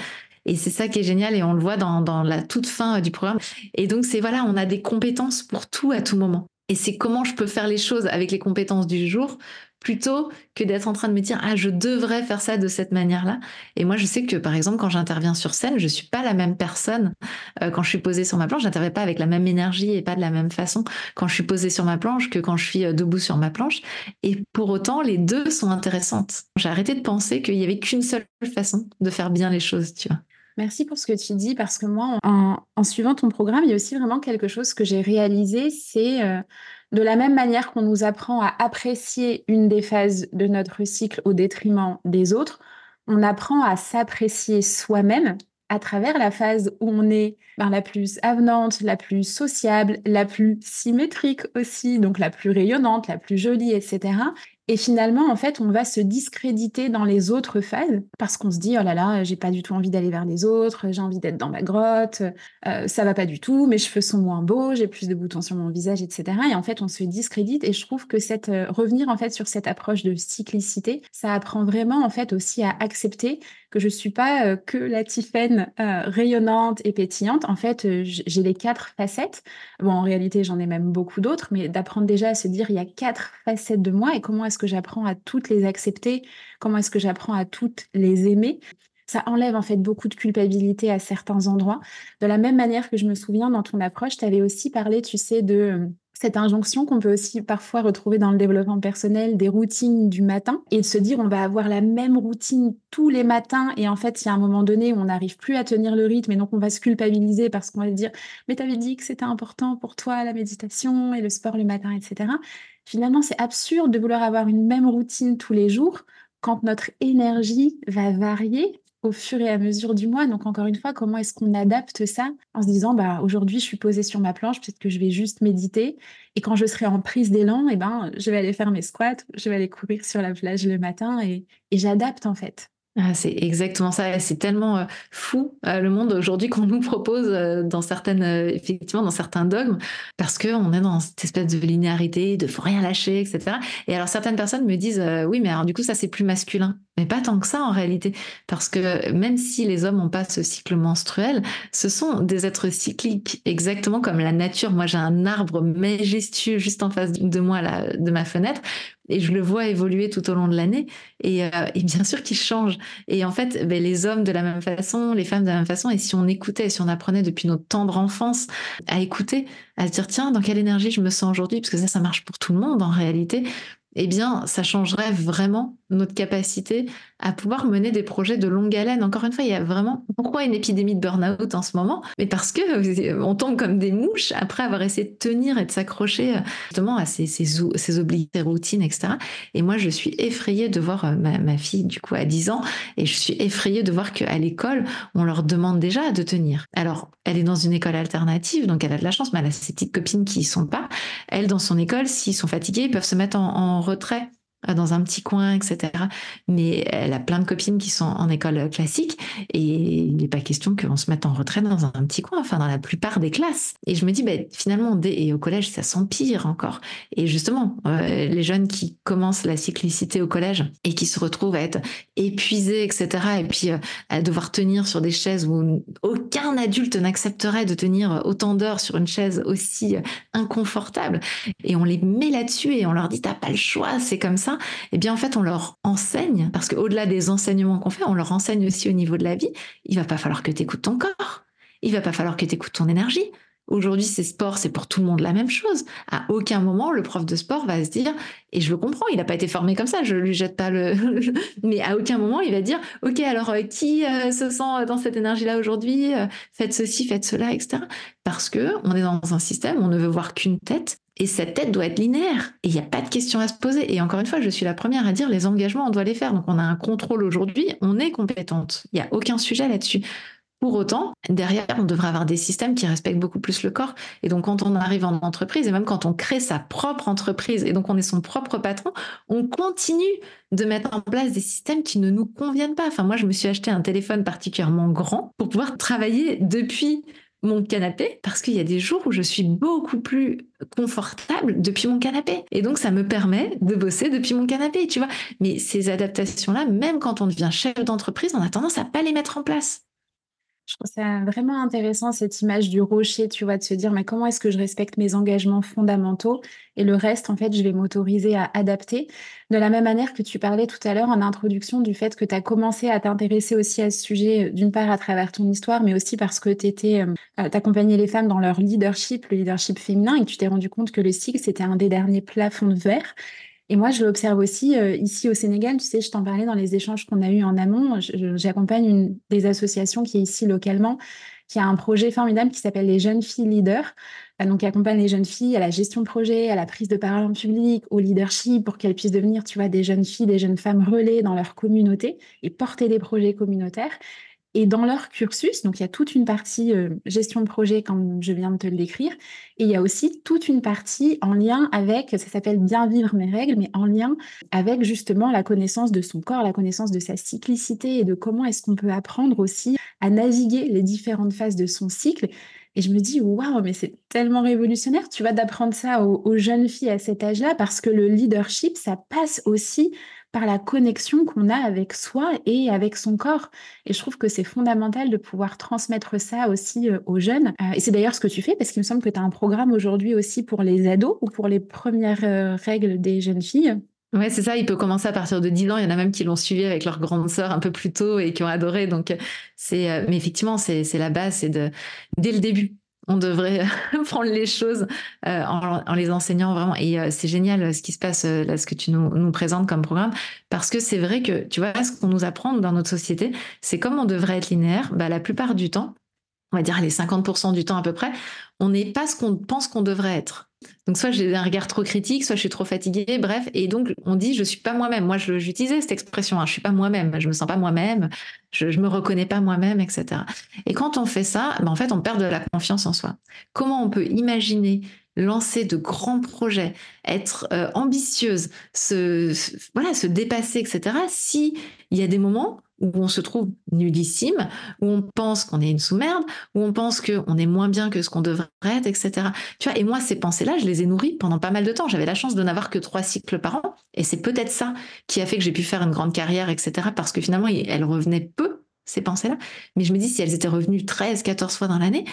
et c'est ça qui est génial et on le voit dans, la toute fin du programme. Et donc, c'est voilà, on a des compétences pour tout à tout moment. Et c'est comment je peux faire les choses avec les compétences du jour plutôt que d'être en train de me dire ah je devrais faire ça de cette manière-là. Et moi je sais que par exemple quand j'interviens sur scène, je suis pas la même personne euh, quand je suis posée sur ma planche, j'interviens pas avec la même énergie et pas de la même façon quand je suis posée sur ma planche que quand je suis euh, debout sur ma planche. Et pour autant les deux sont intéressantes. J'ai arrêté de penser qu'il y avait qu'une seule façon de faire bien les choses, tu vois. Merci pour ce que tu dis, parce que moi, en, suivant ton programme, il y a aussi vraiment quelque chose que j'ai réalisé, c'est euh, de la même manière qu'on nous apprend à apprécier une des phases de notre cycle au détriment des autres, on apprend à s'apprécier soi-même à travers la phase où on est ben, la plus avenante, la plus sociable, la plus symétrique aussi, donc la plus rayonnante, la plus jolie, etc. Et finalement, en fait, on va se discréditer dans les autres phases parce qu'on se dit, oh là là, j'ai pas du tout envie d'aller vers les autres, j'ai envie d'être dans ma grotte, euh, ça va pas du tout, mes cheveux sont moins beaux, j'ai plus de boutons sur mon visage, etc. Et en fait, on se discrédite. Et je trouve que cette, euh, revenir en fait sur cette approche de cyclicité, ça apprend vraiment en fait aussi à accepter que je suis pas euh, que la Tiffaine rayonnante et pétillante. En fait, j'ai les quatre facettes. Bon, en réalité, j'en ai même beaucoup d'autres, mais d'apprendre déjà à se dire, il y a quatre facettes de moi et comment est-ce que j'apprends à toutes les accepter? Comment est-ce que j'apprends à toutes les aimer? Ça enlève en fait beaucoup de culpabilité à certains endroits. De la même manière que je me souviens dans ton approche, tu avais aussi parlé, tu sais, de euh, cette injonction qu'on peut aussi parfois retrouver dans le développement personnel, des routines du matin, et de se dire on va avoir la même routine tous les matins, et en fait, il y a un moment donné où on n'arrive plus à tenir le rythme, et donc on va se culpabiliser parce qu'on va se dire mais tu avais dit que c'était important pour toi la méditation et le sport le matin, etc. Finalement, c'est absurde de vouloir avoir une même routine tous les jours quand notre énergie va varier au fur et à mesure du mois. Donc encore une fois, comment est-ce qu'on adapte ça en se disant bah aujourd'hui je suis posée sur ma planche, peut-être que je vais juste méditer et quand je serai en prise d'élan, eh ben je vais aller faire mes squats, je vais aller courir sur la plage le matin et, et j'adapte en fait. Ah, c'est exactement ça. C'est tellement euh, fou euh, le monde aujourd'hui qu'on nous propose euh, dans certaines, effectivement, dans certains dogmes, parce qu'on est dans cette espèce de linéarité, de faut rien lâcher, etc. Et alors certaines personnes me disent, oui, mais alors du coup ça c'est plus masculin. Mais pas tant que ça en réalité, parce que même si les hommes n'ont pas ce cycle menstruel, ce sont des êtres cycliques, exactement comme la nature. Moi j'ai un arbre majestueux juste en face de moi, de ma fenêtre, et je le vois évoluer tout au long de l'année. Et, euh, et, bien sûr qu'il change. Et en fait, ben, les hommes de la même façon, les femmes de la même façon. Et si on écoutait, si on apprenait depuis notre tendre enfance à écouter, à se dire tiens, dans quelle énergie je me sens aujourd'hui, parce que ça, ça marche pour tout le monde en réalité eh bien, ça changerait vraiment notre capacité à pouvoir mener des projets de longue haleine. Encore une fois, il y a vraiment pourquoi une épidémie de burn-out en ce moment? Mais parce que euh, on tombe comme des mouches après avoir essayé de tenir et de s'accrocher euh, justement à ces, ces, ces obligations, routines, etc. Et moi, je suis effrayée de voir euh, ma, fille, du coup, à 10 ans, et je suis effrayée de voir qu'à l'école, on leur demande déjà de tenir. Alors, elle est dans une école alternative, donc elle a de la chance, mais elle a ses petites copines qui y sont pas. Elle, dans son école, s'ils sont fatigués, ils peuvent se mettre en retrait dans un petit coin, etc. Mais elle a plein de copines qui sont en école classique et il n'est pas question qu'on se mette en retrait dans un petit coin, enfin dans la plupart des classes. Et je me dis, ben, finalement, et au collège, ça s'empire encore. Et justement, euh, les jeunes qui commencent la cyclicité au collège et qui se retrouvent à être épuisés, etc. Et puis euh, à devoir tenir sur des chaises où aucun adulte n'accepterait de tenir autant d'heures sur une chaise aussi inconfortable. Et on les met là-dessus et on leur dit, t'as pas le choix, c'est comme ça eh bien en fait on leur enseigne, parce qu'au-delà des enseignements qu'on fait, on leur enseigne aussi au niveau de la vie, il va pas falloir que tu écoutes ton corps, il va pas falloir que tu écoutes ton énergie. Aujourd'hui, c'est sport, c'est pour tout le monde la même chose. À aucun moment, le prof de sport va se dire, et je le comprends, il n'a pas été formé comme ça, je lui jette pas le, mais à aucun moment, il va dire, ok, alors euh, qui euh, se sent dans cette énergie-là aujourd'hui? Euh, Faites ceci, faites cela, etc. Parce que on est dans un système, on ne veut voir qu'une tête et cette tête doit être linéaire. Et il n'y a pas de question à se poser. Et encore une fois, je suis la première à dire les engagements, on doit les faire. Donc on a un contrôle aujourd'hui, on est compétente. Il n'y a aucun sujet là-dessus. Pour autant, derrière, on devrait avoir des systèmes qui respectent beaucoup plus le corps. Et donc, quand on arrive en entreprise, et même quand on crée sa propre entreprise, et donc on est son propre patron, on continue de mettre en place des systèmes qui ne nous conviennent pas. Enfin, moi, je me suis acheté un téléphone particulièrement grand pour pouvoir travailler depuis mon canapé parce qu'il y a des jours où je suis beaucoup plus confortable depuis mon canapé. Et donc, ça me permet de bosser depuis mon canapé, tu vois. Mais ces adaptations-là, même quand on devient chef d'entreprise, on a tendance à pas les mettre en place. Je trouve ça vraiment intéressant cette image du rocher, tu vois, de se dire mais comment est-ce que je respecte mes engagements fondamentaux et le reste, en fait, je vais m'autoriser à adapter. De la même manière que tu parlais tout à l'heure en introduction du fait que tu as commencé à t'intéresser aussi à ce sujet, d'une part à travers ton histoire, mais aussi parce que tu étais, euh, euh, les femmes dans leur leadership, le leadership féminin, et tu t'es rendu compte que le cycle, c'était un des derniers plafonds de verre. Et moi, je l'observe aussi euh, ici au Sénégal. Tu sais, je t'en parlais dans les échanges qu'on a eus en amont. J'accompagne des associations qui est ici localement, qui a un projet formidable qui s'appelle les jeunes filles leaders. Euh, donc, qui accompagne les jeunes filles à la gestion de projet, à la prise de parole en public, au leadership, pour qu'elles puissent devenir, tu vois, des jeunes filles, des jeunes femmes relais dans leur communauté et porter des projets communautaires. Et dans leur cursus, donc il y a toute une partie euh, gestion de projet, comme je viens de te le décrire, et il y a aussi toute une partie en lien avec, ça s'appelle bien vivre mes règles, mais en lien avec justement la connaissance de son corps, la connaissance de sa cyclicité et de comment est-ce qu'on peut apprendre aussi à naviguer les différentes phases de son cycle. Et je me dis, waouh, mais c'est tellement révolutionnaire, tu vas d'apprendre ça aux jeunes filles à cet âge-là, parce que le leadership, ça passe aussi par la connexion qu'on a avec soi et avec son corps. Et je trouve que c'est fondamental de pouvoir transmettre ça aussi euh, aux jeunes. Euh, et c'est d'ailleurs ce que tu fais, parce qu'il me semble que tu as un programme aujourd'hui aussi pour les ados ou pour les premières euh, règles des jeunes filles. Ouais, c'est ça. Il peut commencer à partir de 10 ans. Il y en a même qui l'ont suivi avec leur grande sœur un peu plus tôt et qui ont adoré. Donc, c'est, mais effectivement, c'est, la base, c'est de, dès le début, on devrait prendre les choses euh, en, les enseignant vraiment. Et euh, c'est génial euh, ce qui se passe ce que tu nous, présentes comme programme, parce que c'est vrai que, tu vois, ce qu'on nous apprend dans notre société, c'est comme on devrait être linéaire. Bah, la plupart du temps, on va dire les 50% du temps à peu près, on n'est pas ce qu'on pense qu'on devrait être. Donc soit j'ai un regard trop critique, soit je suis trop fatiguée, bref. Et donc on dit je suis pas moi-même. Moi, j'utilisais cette expression, hein, je suis pas moi-même, je me sens pas moi-même, je, je me reconnais pas moi-même, etc. Et quand on fait ça, ben, en fait on perd de la confiance en soi. Comment on peut imaginer lancer de grands projets, être euh, ambitieuse, se, voilà, se dépasser, etc. Si il y a des moments où on se trouve nullissime, où on pense qu'on est une sous-merde, où on pense qu'on est moins bien que ce qu'on devrait être, etc. Tu vois, et moi, ces pensées-là, je les ai nourries pendant pas mal de temps. J'avais la chance de n'avoir que trois cycles par an, et c'est peut-être ça qui a fait que j'ai pu faire une grande carrière, etc. Parce que finalement, elles revenaient peu, ces pensées-là. Mais je me dis, si elles étaient revenues 13, 14 fois dans l'année,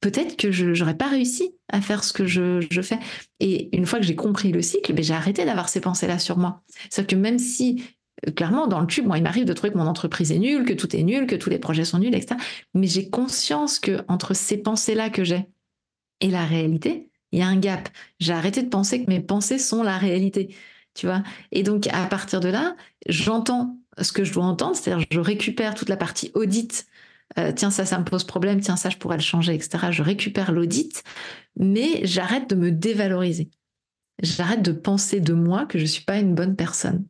peut-être que je n'aurais pas réussi à faire ce que je, fais. Et une fois que j'ai compris le cycle, ben, j'ai arrêté d'avoir ces pensées-là sur moi. C'est-à-dire que même si, euh, clairement, dans le tube, moi, il m'arrive de trouver que mon entreprise est nulle, que tout est nul, que tous les projets sont nuls, etc. Mais j'ai conscience que entre ces pensées-là que j'ai et la réalité, il y a un gap. J'ai arrêté de penser que mes pensées sont la réalité. Tu vois Et donc, à partir de là, j'entends ce que je dois entendre, c'est-à-dire je récupère toute la partie audit euh, tiens, ça, ça me pose problème, tiens, ça, je pourrais le changer, etc. Je récupère l'audit, mais j'arrête de me dévaloriser. J'arrête de penser de moi que je ne suis pas une bonne personne.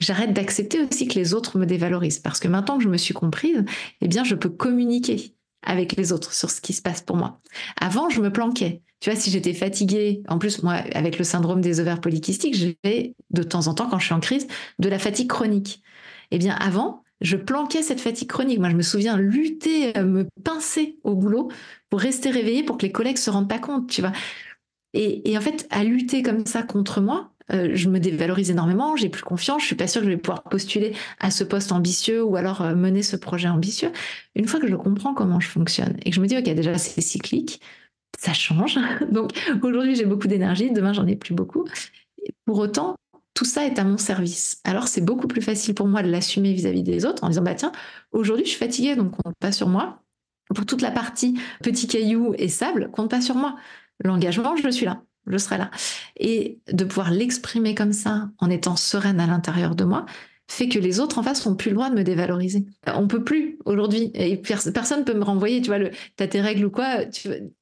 J'arrête d'accepter aussi que les autres me dévalorisent parce que maintenant que je me suis comprise, eh bien, je peux communiquer avec les autres sur ce qui se passe pour moi. Avant, je me planquais. Tu vois, si j'étais fatiguée, en plus, moi, avec le syndrome des ovaires polykystiques, j'ai de temps en temps, quand je suis en crise, de la fatigue chronique. Eh bien, avant, je planquais cette fatigue chronique. Moi, je me souviens lutter, euh, me pincer au boulot pour rester réveillée pour que les collègues se rendent pas compte, tu vois. Et, en fait, à lutter comme ça contre moi, euh, je me dévalorise énormément, j'ai plus confiance, je suis pas sûre que je vais pouvoir postuler à ce poste ambitieux ou alors euh, mener ce projet ambitieux. Une fois que je comprends comment je fonctionne et que je me dis, OK, déjà, c'est cyclique, ça change. Donc, aujourd'hui, j'ai beaucoup d'énergie, demain, j'en ai plus beaucoup. Pour autant, tout ça est à mon service. Alors c'est beaucoup plus facile pour moi de l'assumer vis-à-vis des autres en disant bah tiens, aujourd'hui je suis fatiguée donc compte pas sur moi. Pour toute la partie petit caillou et sable, compte pas sur moi. L'engagement, je suis là, je serai là. Et de pouvoir l'exprimer comme ça en étant sereine à l'intérieur de moi, fait que les autres en face n'ont plus le droit de me dévaloriser. On peut plus aujourd'hui. Personne peut me renvoyer, tu vois, le, t'as tes règles ou quoi.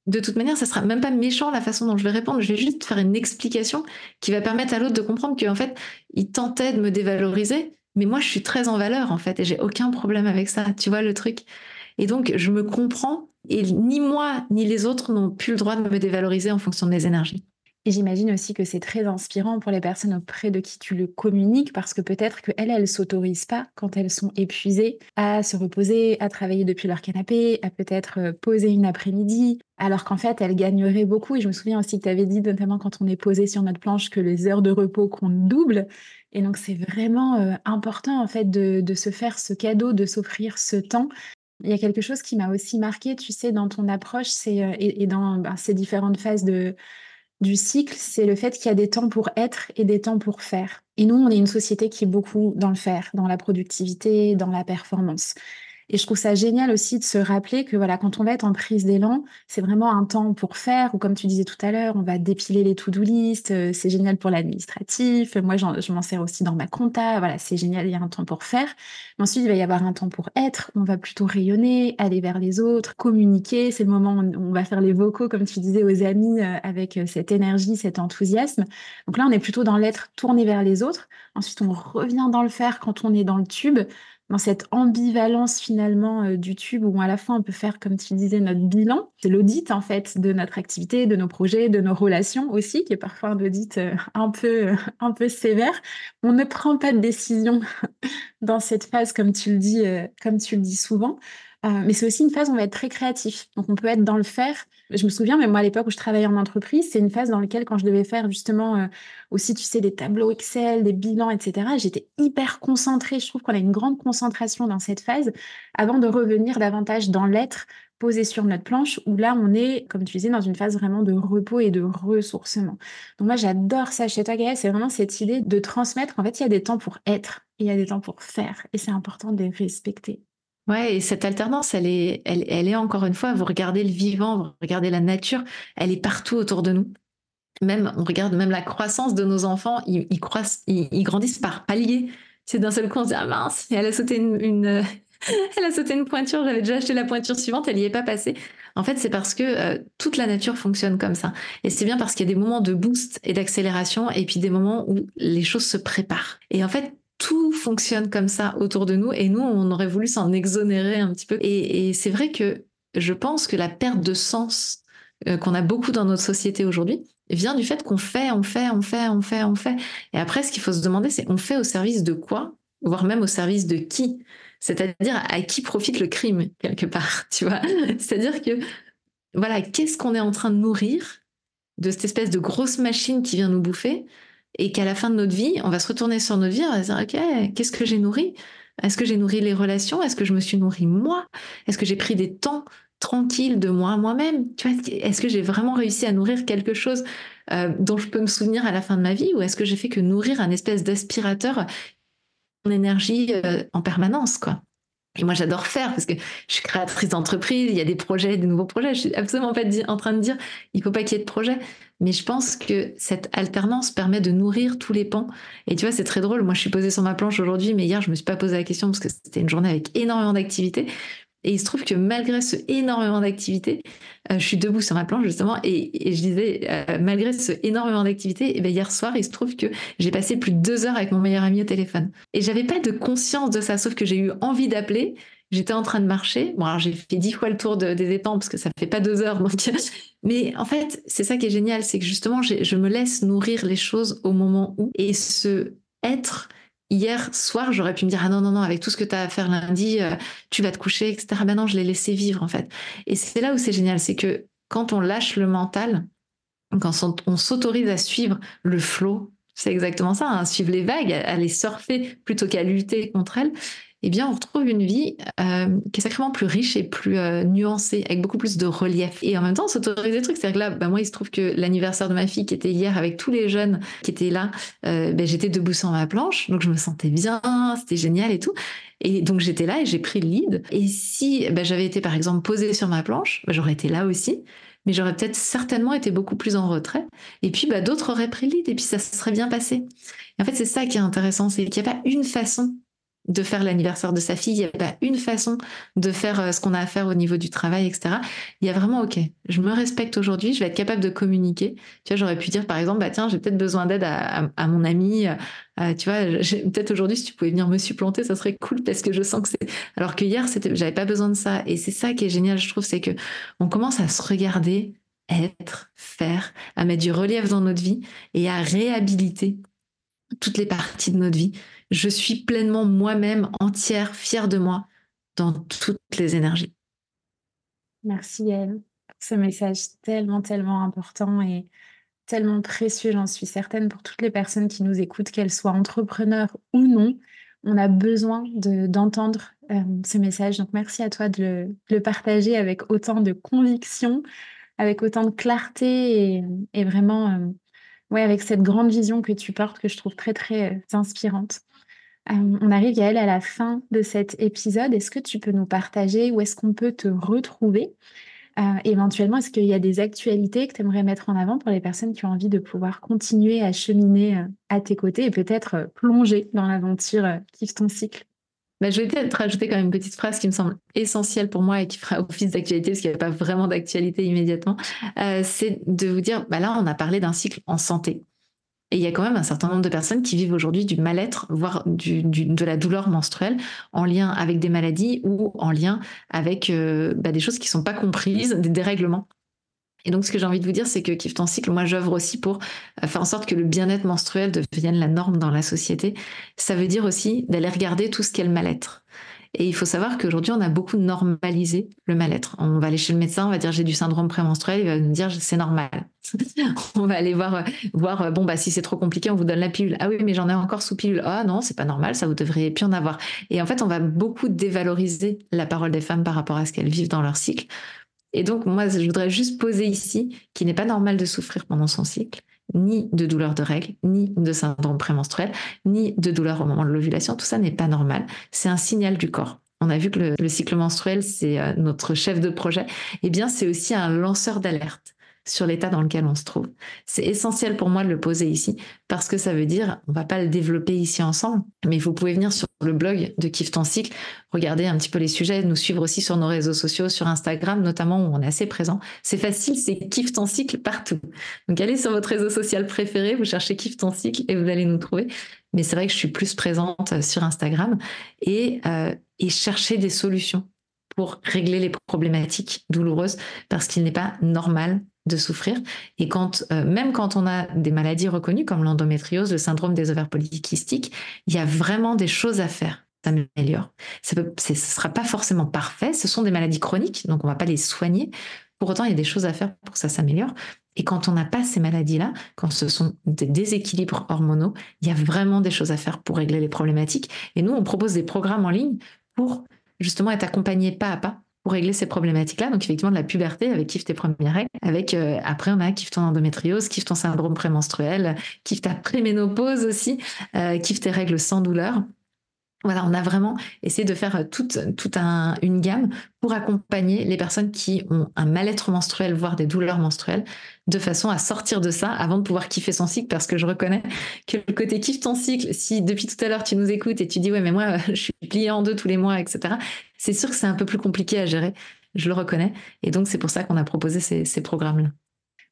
de toute manière, ça sera même pas méchant la façon dont je vais répondre. Je vais juste faire une explication qui va permettre à l'autre de comprendre qu'en fait, il tentait de me dévaloriser, mais moi, je suis très en valeur, en fait, et j'ai aucun problème avec ça. Tu vois le truc? Et donc, je me comprends, et ni moi, ni les autres n'ont plus le droit de me dévaloriser en fonction de mes énergies. Et j'imagine aussi que c'est très inspirant pour les personnes auprès de qui tu le communiques parce que peut-être qu'elles, elles ne s'autorisent pas quand elles sont épuisées à se reposer, à travailler depuis leur canapé, à peut-être euh, poser une après-midi, alors qu'en fait, elles gagneraient beaucoup. Et je me souviens aussi que tu avais dit, notamment quand on est posé sur notre planche, que les heures de repos comptent double. Et donc, c'est vraiment euh, important, en fait, de, se faire ce cadeau, de s'offrir ce temps il y a quelque chose qui m'a aussi marqué, tu sais, dans ton approche, euh, et, dans ben, ces différentes phases de, du cycle, c'est le fait qu'il y a des temps pour être et des temps pour faire. Et nous, on est une société qui est beaucoup dans le faire, dans la productivité, dans la performance. Et je trouve ça génial aussi de se rappeler que voilà, quand on va être en prise d'élan, c'est vraiment un temps pour faire, ou comme tu disais tout à l'heure, on va dépiler les to-do list, euh, c'est génial pour l'administratif, moi je m'en sers aussi dans ma compta, voilà, c'est génial, il y a un temps pour faire. Mais ensuite, il va y avoir un temps pour être, on va plutôt rayonner, aller vers les autres, communiquer, c'est le moment où on va faire les vocaux, comme tu disais, aux amis, euh, avec euh, cette énergie, cet enthousiasme. Donc là, on est plutôt dans l'être tourné vers les autres. Ensuite, on revient dans le faire quand on est dans le tube dans cette ambivalence finalement euh, du tube où à la fin on peut faire, comme tu disais, notre bilan. C'est l'audit en fait de notre activité, de nos projets, de nos relations aussi, qui est parfois un audit euh, un peu, euh, un peu sévère. On ne prend pas de décision dans cette phase, comme tu le dis, comme tu le dis souvent. mais c'est aussi une phase où on va être très créatif. Donc on peut être dans le faire. Je me souviens, même moi à l'époque où je travaillais en entreprise, c'est une phase dans laquelle quand je devais faire justement aussi, tu sais, des tableaux Excel, des bilans, etc. J'étais hyper concentrée. Je trouve qu'on a une grande concentration dans cette phase avant de revenir davantage dans l'être posé sur notre planche, où là, on est, comme tu disais, dans une phase vraiment de repos et de ressourcement. Donc moi, j'adore ça chez toi. C'est vraiment cette idée de transmettre qu'en fait, il y a des temps pour être et il y a des temps pour faire. Et c'est important de les respecter. Ouais, et cette alternance, elle est, elle, elle est encore une fois, vous regardez le vivant, vous regardez la nature, elle est partout autour de nous même, on regarde même la croissance de nos enfants, ils, ils, grandissent par paliers. C'est d'un seul coup, on se dit, ah mince, elle a sauté une, elle a sauté une pointure, j'avais déjà acheté la pointure suivante, elle n'y est pas passée. En fait, c'est parce que euh, toute la nature fonctionne comme ça. Et c'est bien parce qu'il y a des moments de boost et d'accélération et puis des moments où les choses se préparent. Et en fait, tout fonctionne comme ça autour de nous et nous, on aurait voulu s'en exonérer un petit peu. et c'est vrai que je pense que la perte de sens qu'on a beaucoup dans notre société aujourd'hui vient du fait qu'on fait, on fait, on fait, on fait, on fait. Et après, ce qu'il faut se demander, c'est on fait au service de quoi, voire même au service de qui? C'est-à-dire à qui profite le crime, quelque part, C'est-à-dire que, voilà, qu'est-ce qu'on est en train de nourrir de cette espèce de grosse machine qui vient nous bouffer et qu'à la fin de notre vie, on va se retourner sur notre vie, on va se dire, OK, qu'est-ce que j'ai nourri? Est-ce que j'ai nourri les relations? Est-ce que je me suis nourri moi? Est-ce que j'ai pris des temps tranquilles de moi moi-même? Tu vois, est-ce que j'ai vraiment réussi à nourrir quelque chose euh, dont je peux me souvenir à la fin de ma vie? Ou est-ce que j'ai fait que nourrir un espèce d'aspirateur en énergie euh, en permanence, quoi? Et moi, j'adore faire parce que je suis créatrice d'entreprise, il y a des projets, des nouveaux projets. Je suis absolument pas en train de dire il faut pas qu'il y ait de projets. Mais je pense que cette alternance permet de nourrir tous les pans. Et tu vois, c'est très drôle. Moi, je suis posée sur ma planche aujourd'hui, mais hier, je me suis pas posé la question parce que c'était une journée avec énormément d'activités. Et il se trouve que malgré ce énormément d'activités, euh, je suis debout sur ma planche justement et, je disais, euh, malgré ce énormément d'activités, et eh ben, hier soir, il se trouve que j'ai passé plus de deux heures avec mon meilleur ami au téléphone. Et j'avais pas de conscience de ça, sauf que j'ai eu envie d'appeler. J'étais en train de marcher. Bon, alors j'ai fait dix fois le tour des étangs parce que ça fait pas deux heures. Donc... Mais en fait, c'est ça qui est génial, c'est que justement, je me laisse nourrir les choses au moment où et ce être hier soir, j'aurais pu me dire, ah non, non, non, avec tout ce que tu as à faire lundi, euh, tu vas te coucher, etc. Ben non, je l'ai laissé vivre, en fait. Et c'est là où c'est génial, c'est que quand on lâche le mental, quand on, s'autorise à suivre le flot, c'est exactement ça, hein, suivre les vagues, à les surfer plutôt qu'à lutter contre elles, eh bien, on retrouve une vie euh, qui est sacrément plus riche et plus euh, nuancée, avec beaucoup plus de relief. Et en même temps, on s'autorise des trucs. C'est-à-dire que là, bah, moi, il se trouve que l'anniversaire de ma fille, qui était hier avec tous les jeunes qui étaient là, euh, bah, j'étais debout sur ma planche, donc je me sentais bien, c'était génial et tout. Et donc j'étais là et j'ai pris le lead. Et si bah, j'avais été par exemple posée sur ma planche, j'aurais été là aussi mais j'aurais peut-être certainement été beaucoup plus en retrait. Et puis, d'autres auraient pris le lead et puis ça se serait bien passé. Et en fait, c'est ça qui est intéressant, c'est qu'il n'y a pas une façon de faire l'anniversaire de sa fille, il n'y a pas une façon de faire euh, ce qu'on a à faire au niveau du travail, etc. Il y a vraiment, OK, je me respecte aujourd'hui, je vais être capable de communiquer. Tu vois, j'aurais pu dire, par exemple, bah, tiens, j'ai peut-être besoin d'aide à, mon ami. Euh, tu vois, peut-être aujourd'hui, si tu pouvais venir me supplanter, ça serait cool parce que je sens que c'est. Alors que hier, j'avais pas besoin de ça. Et c'est ça qui est génial, je trouve, c'est que on commence à se regarder, être, faire, à mettre du relief dans notre vie et à réhabiliter toutes les parties de notre vie. Je suis pleinement moi-même, entière, fière de moi dans toutes les énergies. Merci elle. Ce message tellement, tellement important et tellement précieux, j'en suis certaine, pour toutes les personnes qui nous écoutent, qu'elles soient entrepreneurs ou non. On a besoin d'entendre euh, ce message. Donc merci à toi de le, partager avec autant de conviction, avec autant de clarté et, vraiment... Euh, ouais, avec cette grande vision que tu portes, que je trouve très, très euh, inspirante. Euh, on arrive, Yael, à la fin de cet épisode. Est-ce que tu peux nous partager où est-ce qu'on peut te retrouver? Euh, Éventuellement, est-ce qu'il y a des actualités que tu aimerais mettre en avant pour les personnes qui ont envie de pouvoir continuer à cheminer à tes côtés et peut-être plonger dans l'aventure Kiffe ton cycle? Bah, je vais peut-être rajouter quand même une petite phrase qui me semble essentielle pour moi et qui fera office d'actualité parce qu'il n'y a pas vraiment d'actualité immédiatement. Euh, c'est de vous dire, bah là, on a parlé d'un cycle en santé. Et il y a quand même un certain nombre de personnes qui vivent aujourd'hui du mal-être, voire de la douleur menstruelle en lien avec des maladies ou en lien avec euh, bah, des choses qui ne sont pas comprises, des dérèglements et donc, ce que j'ai envie de vous dire, c'est que Kiffe ton cycle, moi, j'œuvre aussi pour euh, faire en sorte que le bien-être menstruel devienne la norme dans la société. Ça veut dire aussi d'aller regarder tout ce qu'est le mal-être. Et il faut savoir qu'aujourd'hui, on a beaucoup normalisé le mal-être. On va aller chez le médecin, on va dire j'ai du syndrome prémenstruel, il va nous dire c'est normal. on va aller voir, voir bon, bah, si c'est trop compliqué, on vous donne la pilule. Ah oui, mais j'en ai encore sous pilule. Ah non, c'est pas normal, ça vous devriez plus en avoir. Et en fait, on va beaucoup dévaloriser la parole des femmes par rapport à ce qu'elles vivent dans leur cycle et donc, moi, je voudrais juste poser ici qu'il n'est pas normal de souffrir pendant son cycle, ni de douleur de règles, ni de syndrome prémenstruel, ni de douleur au moment de l'ovulation. Tout ça n'est pas normal. C'est un signal du corps. On a vu que le, cycle menstruel, c'est euh, notre chef de projet. Eh bien, c'est aussi un lanceur d'alerte sur l'état dans lequel on se trouve. C'est essentiel pour moi de le poser ici parce que ça veut dire, on va pas le développer ici ensemble, mais vous pouvez venir sur le blog de Kiffe ton cycle, regarder un petit peu les sujets, nous suivre aussi sur nos réseaux sociaux, sur Instagram notamment où on est assez présent. C'est facile, c'est Kiffe ton cycle partout. Donc allez sur votre réseau social préféré, vous cherchez Kiffe ton cycle et vous allez nous trouver. Mais c'est vrai que je suis plus présente sur Instagram et, euh, et chercher des solutions pour régler les problématiques douloureuses parce qu'il n'est pas normal de souffrir. Et quand, euh, même quand on a des maladies reconnues comme l'endométriose, le syndrome des ovaires polykystiques, il y a vraiment des choses à faire. Ça améliore. ce ne sera pas forcément parfait. Ce sont des maladies chroniques, donc on ne va pas les soigner. Pour autant, il y a des choses à faire pour que ça s'améliore. Et quand on n'a pas ces maladies-là, quand ce sont des déséquilibres hormonaux, il y a vraiment des choses à faire pour régler les problématiques. Et nous, on propose des programmes en ligne pour justement être accompagné pas à pas pour régler ces problématiques-là. Donc effectivement, de la puberté avec Kiffe tes premières règles, avec euh, après on a Kiffe ton endométriose, Kiffe ton syndrome prémenstruel, Kiffe ta préménopause aussi, euh, Kiffe tes règles sans douleur. Voilà, on a vraiment essayé de faire euh, toute, une gamme pour accompagner les personnes qui ont un mal-être menstruel, voire des douleurs menstruelles, de façon à sortir de ça avant de pouvoir kiffer son cycle, parce que je reconnais que le côté kiffe ton cycle, si depuis tout à l'heure tu nous écoutes et tu dis ouais mais moi je suis pliée en deux tous les mois, etc., c'est sûr que c'est un peu plus compliqué à gérer, je le reconnais, et donc c'est pour ça qu'on a proposé ces programmes-là.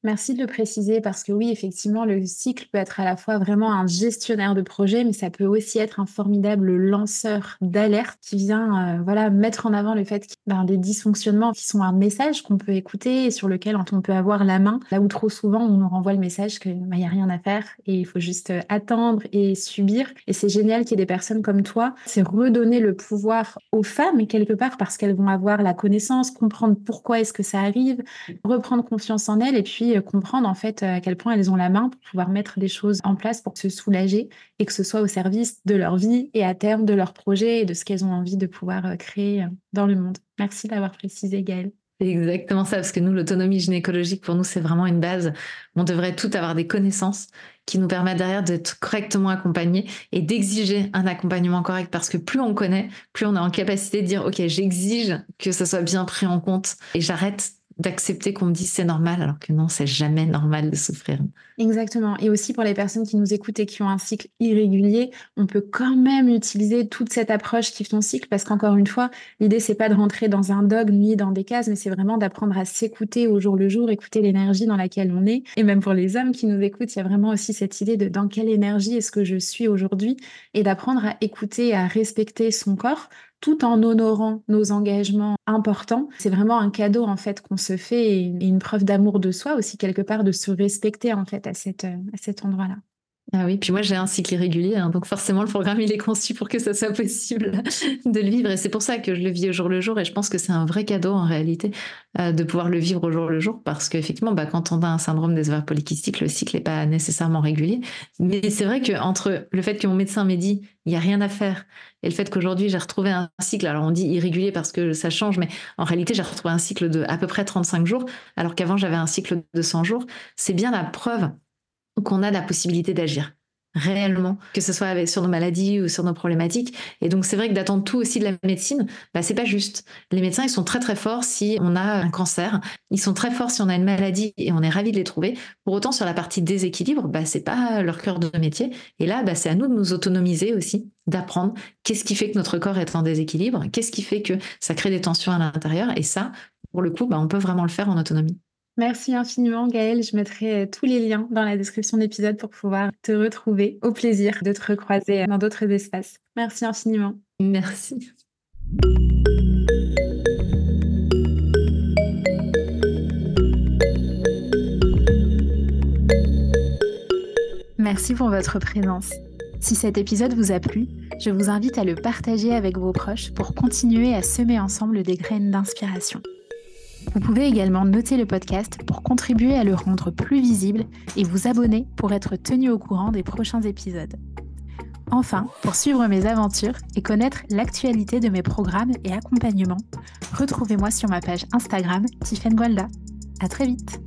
Merci de le préciser parce que oui, effectivement, le cycle peut être à la fois vraiment un gestionnaire de projet, mais ça peut aussi être un formidable lanceur d'alerte qui vient euh, voilà, mettre en avant le fait y a des dysfonctionnements qui sont un message qu'on peut écouter et sur lequel on peut avoir la main, là où trop souvent on nous renvoie le message qu'il bah, n'y a rien à faire et il faut juste euh, attendre et subir. Et c'est génial qu'il y ait des personnes comme toi. C'est redonner le pouvoir aux femmes quelque part parce qu'elles vont avoir la connaissance, comprendre pourquoi est-ce que ça arrive, reprendre confiance en elles et puis euh, comprendre en fait à quel point elles ont la main pour pouvoir mettre des choses en place pour se soulager et que ce soit au service de leur vie et à terme de leur projet et de ce qu'elles ont envie de pouvoir euh, créer euh, dans le monde. Merci d'avoir précisé Gaëlle. Exactement ça, parce que nous, l'autonomie gynécologique, pour nous, c'est vraiment une base. On devrait tout avoir des connaissances qui nous permettent derrière d'être correctement accompagnés et d'exiger un accompagnement correct, parce que plus on connaît, plus on est en capacité de dire, OK, j'exige que ça soit bien pris en compte et j'arrête d'accepter qu'on me dise c'est normal, alors que non, c'est jamais normal de souffrir. Exactement. Et aussi pour les personnes qui nous écoutent et qui ont un cycle irrégulier, on peut quand même utiliser toute cette approche qui fait ton cycle, parce qu'encore une fois, l'idée c'est pas de rentrer dans un dogme ni dans des cases, mais c'est vraiment d'apprendre à s'écouter au jour le jour, écouter l'énergie dans laquelle on est. Et même pour les hommes qui nous écoutent, il y a vraiment aussi cette idée de dans quelle énergie est-ce que je suis aujourd'hui, et d'apprendre à écouter, à respecter son corps tout en honorant nos engagements importants. C'est vraiment un cadeau en fait qu'on se fait et une preuve d'amour de soi aussi quelque part de se respecter en fait à, à cet endroit-là. Ah oui, puis moi j'ai un cycle irrégulier, hein, donc forcément le programme il est conçu pour que ça soit possible de le vivre et c'est pour ça que je le vis au jour le jour et je pense que c'est un vrai cadeau en réalité euh, de pouvoir le vivre au jour le jour parce qu'effectivement bah, quand on a un syndrome des ovaires polykystiques, le cycle n'est pas nécessairement régulier. Mais c'est vrai qu'entre le fait que mon médecin m'ait dit il n'y a rien à faire et le fait qu'aujourd'hui j'ai retrouvé un cycle, alors on dit irrégulier parce que ça change, mais en réalité j'ai retrouvé un cycle de à peu près 35 jours alors qu'avant j'avais un cycle de 100 jours, c'est bien la preuve qu'on a la possibilité d'agir réellement, que ce soit sur nos maladies ou sur nos problématiques. Et donc, c'est vrai que d'attendre tout aussi de la médecine, bah, c'est pas juste. Les médecins, ils sont très, très forts si on a un cancer. Ils sont très forts si on a une maladie et on est ravi de les trouver. Pour autant, sur la partie déséquilibre, bah, c'est pas leur cœur de métier. Et là, bah, c'est à nous de nous autonomiser aussi, d'apprendre qu'est-ce qui fait que notre corps est en déséquilibre, qu'est-ce qui fait que ça crée des tensions à l'intérieur. Et ça, pour le coup, bah, on peut vraiment le faire en autonomie. Merci infiniment, Gaëlle. Je mettrai euh, tous les liens dans la description de l'épisode pour pouvoir te retrouver. Au plaisir de te recroiser dans d'autres espaces. Merci infiniment. Merci. Merci pour votre présence. Si cet épisode vous a plu, je vous invite à le partager avec vos proches pour continuer à semer ensemble des graines d'inspiration. Vous pouvez également noter le podcast pour contribuer à le rendre plus visible et vous abonner pour être tenu au courant des prochains épisodes. Enfin, pour suivre mes aventures et connaître l'actualité de mes programmes et accompagnements, retrouvez-moi sur ma page Instagram Tiffen Gualda. À très vite!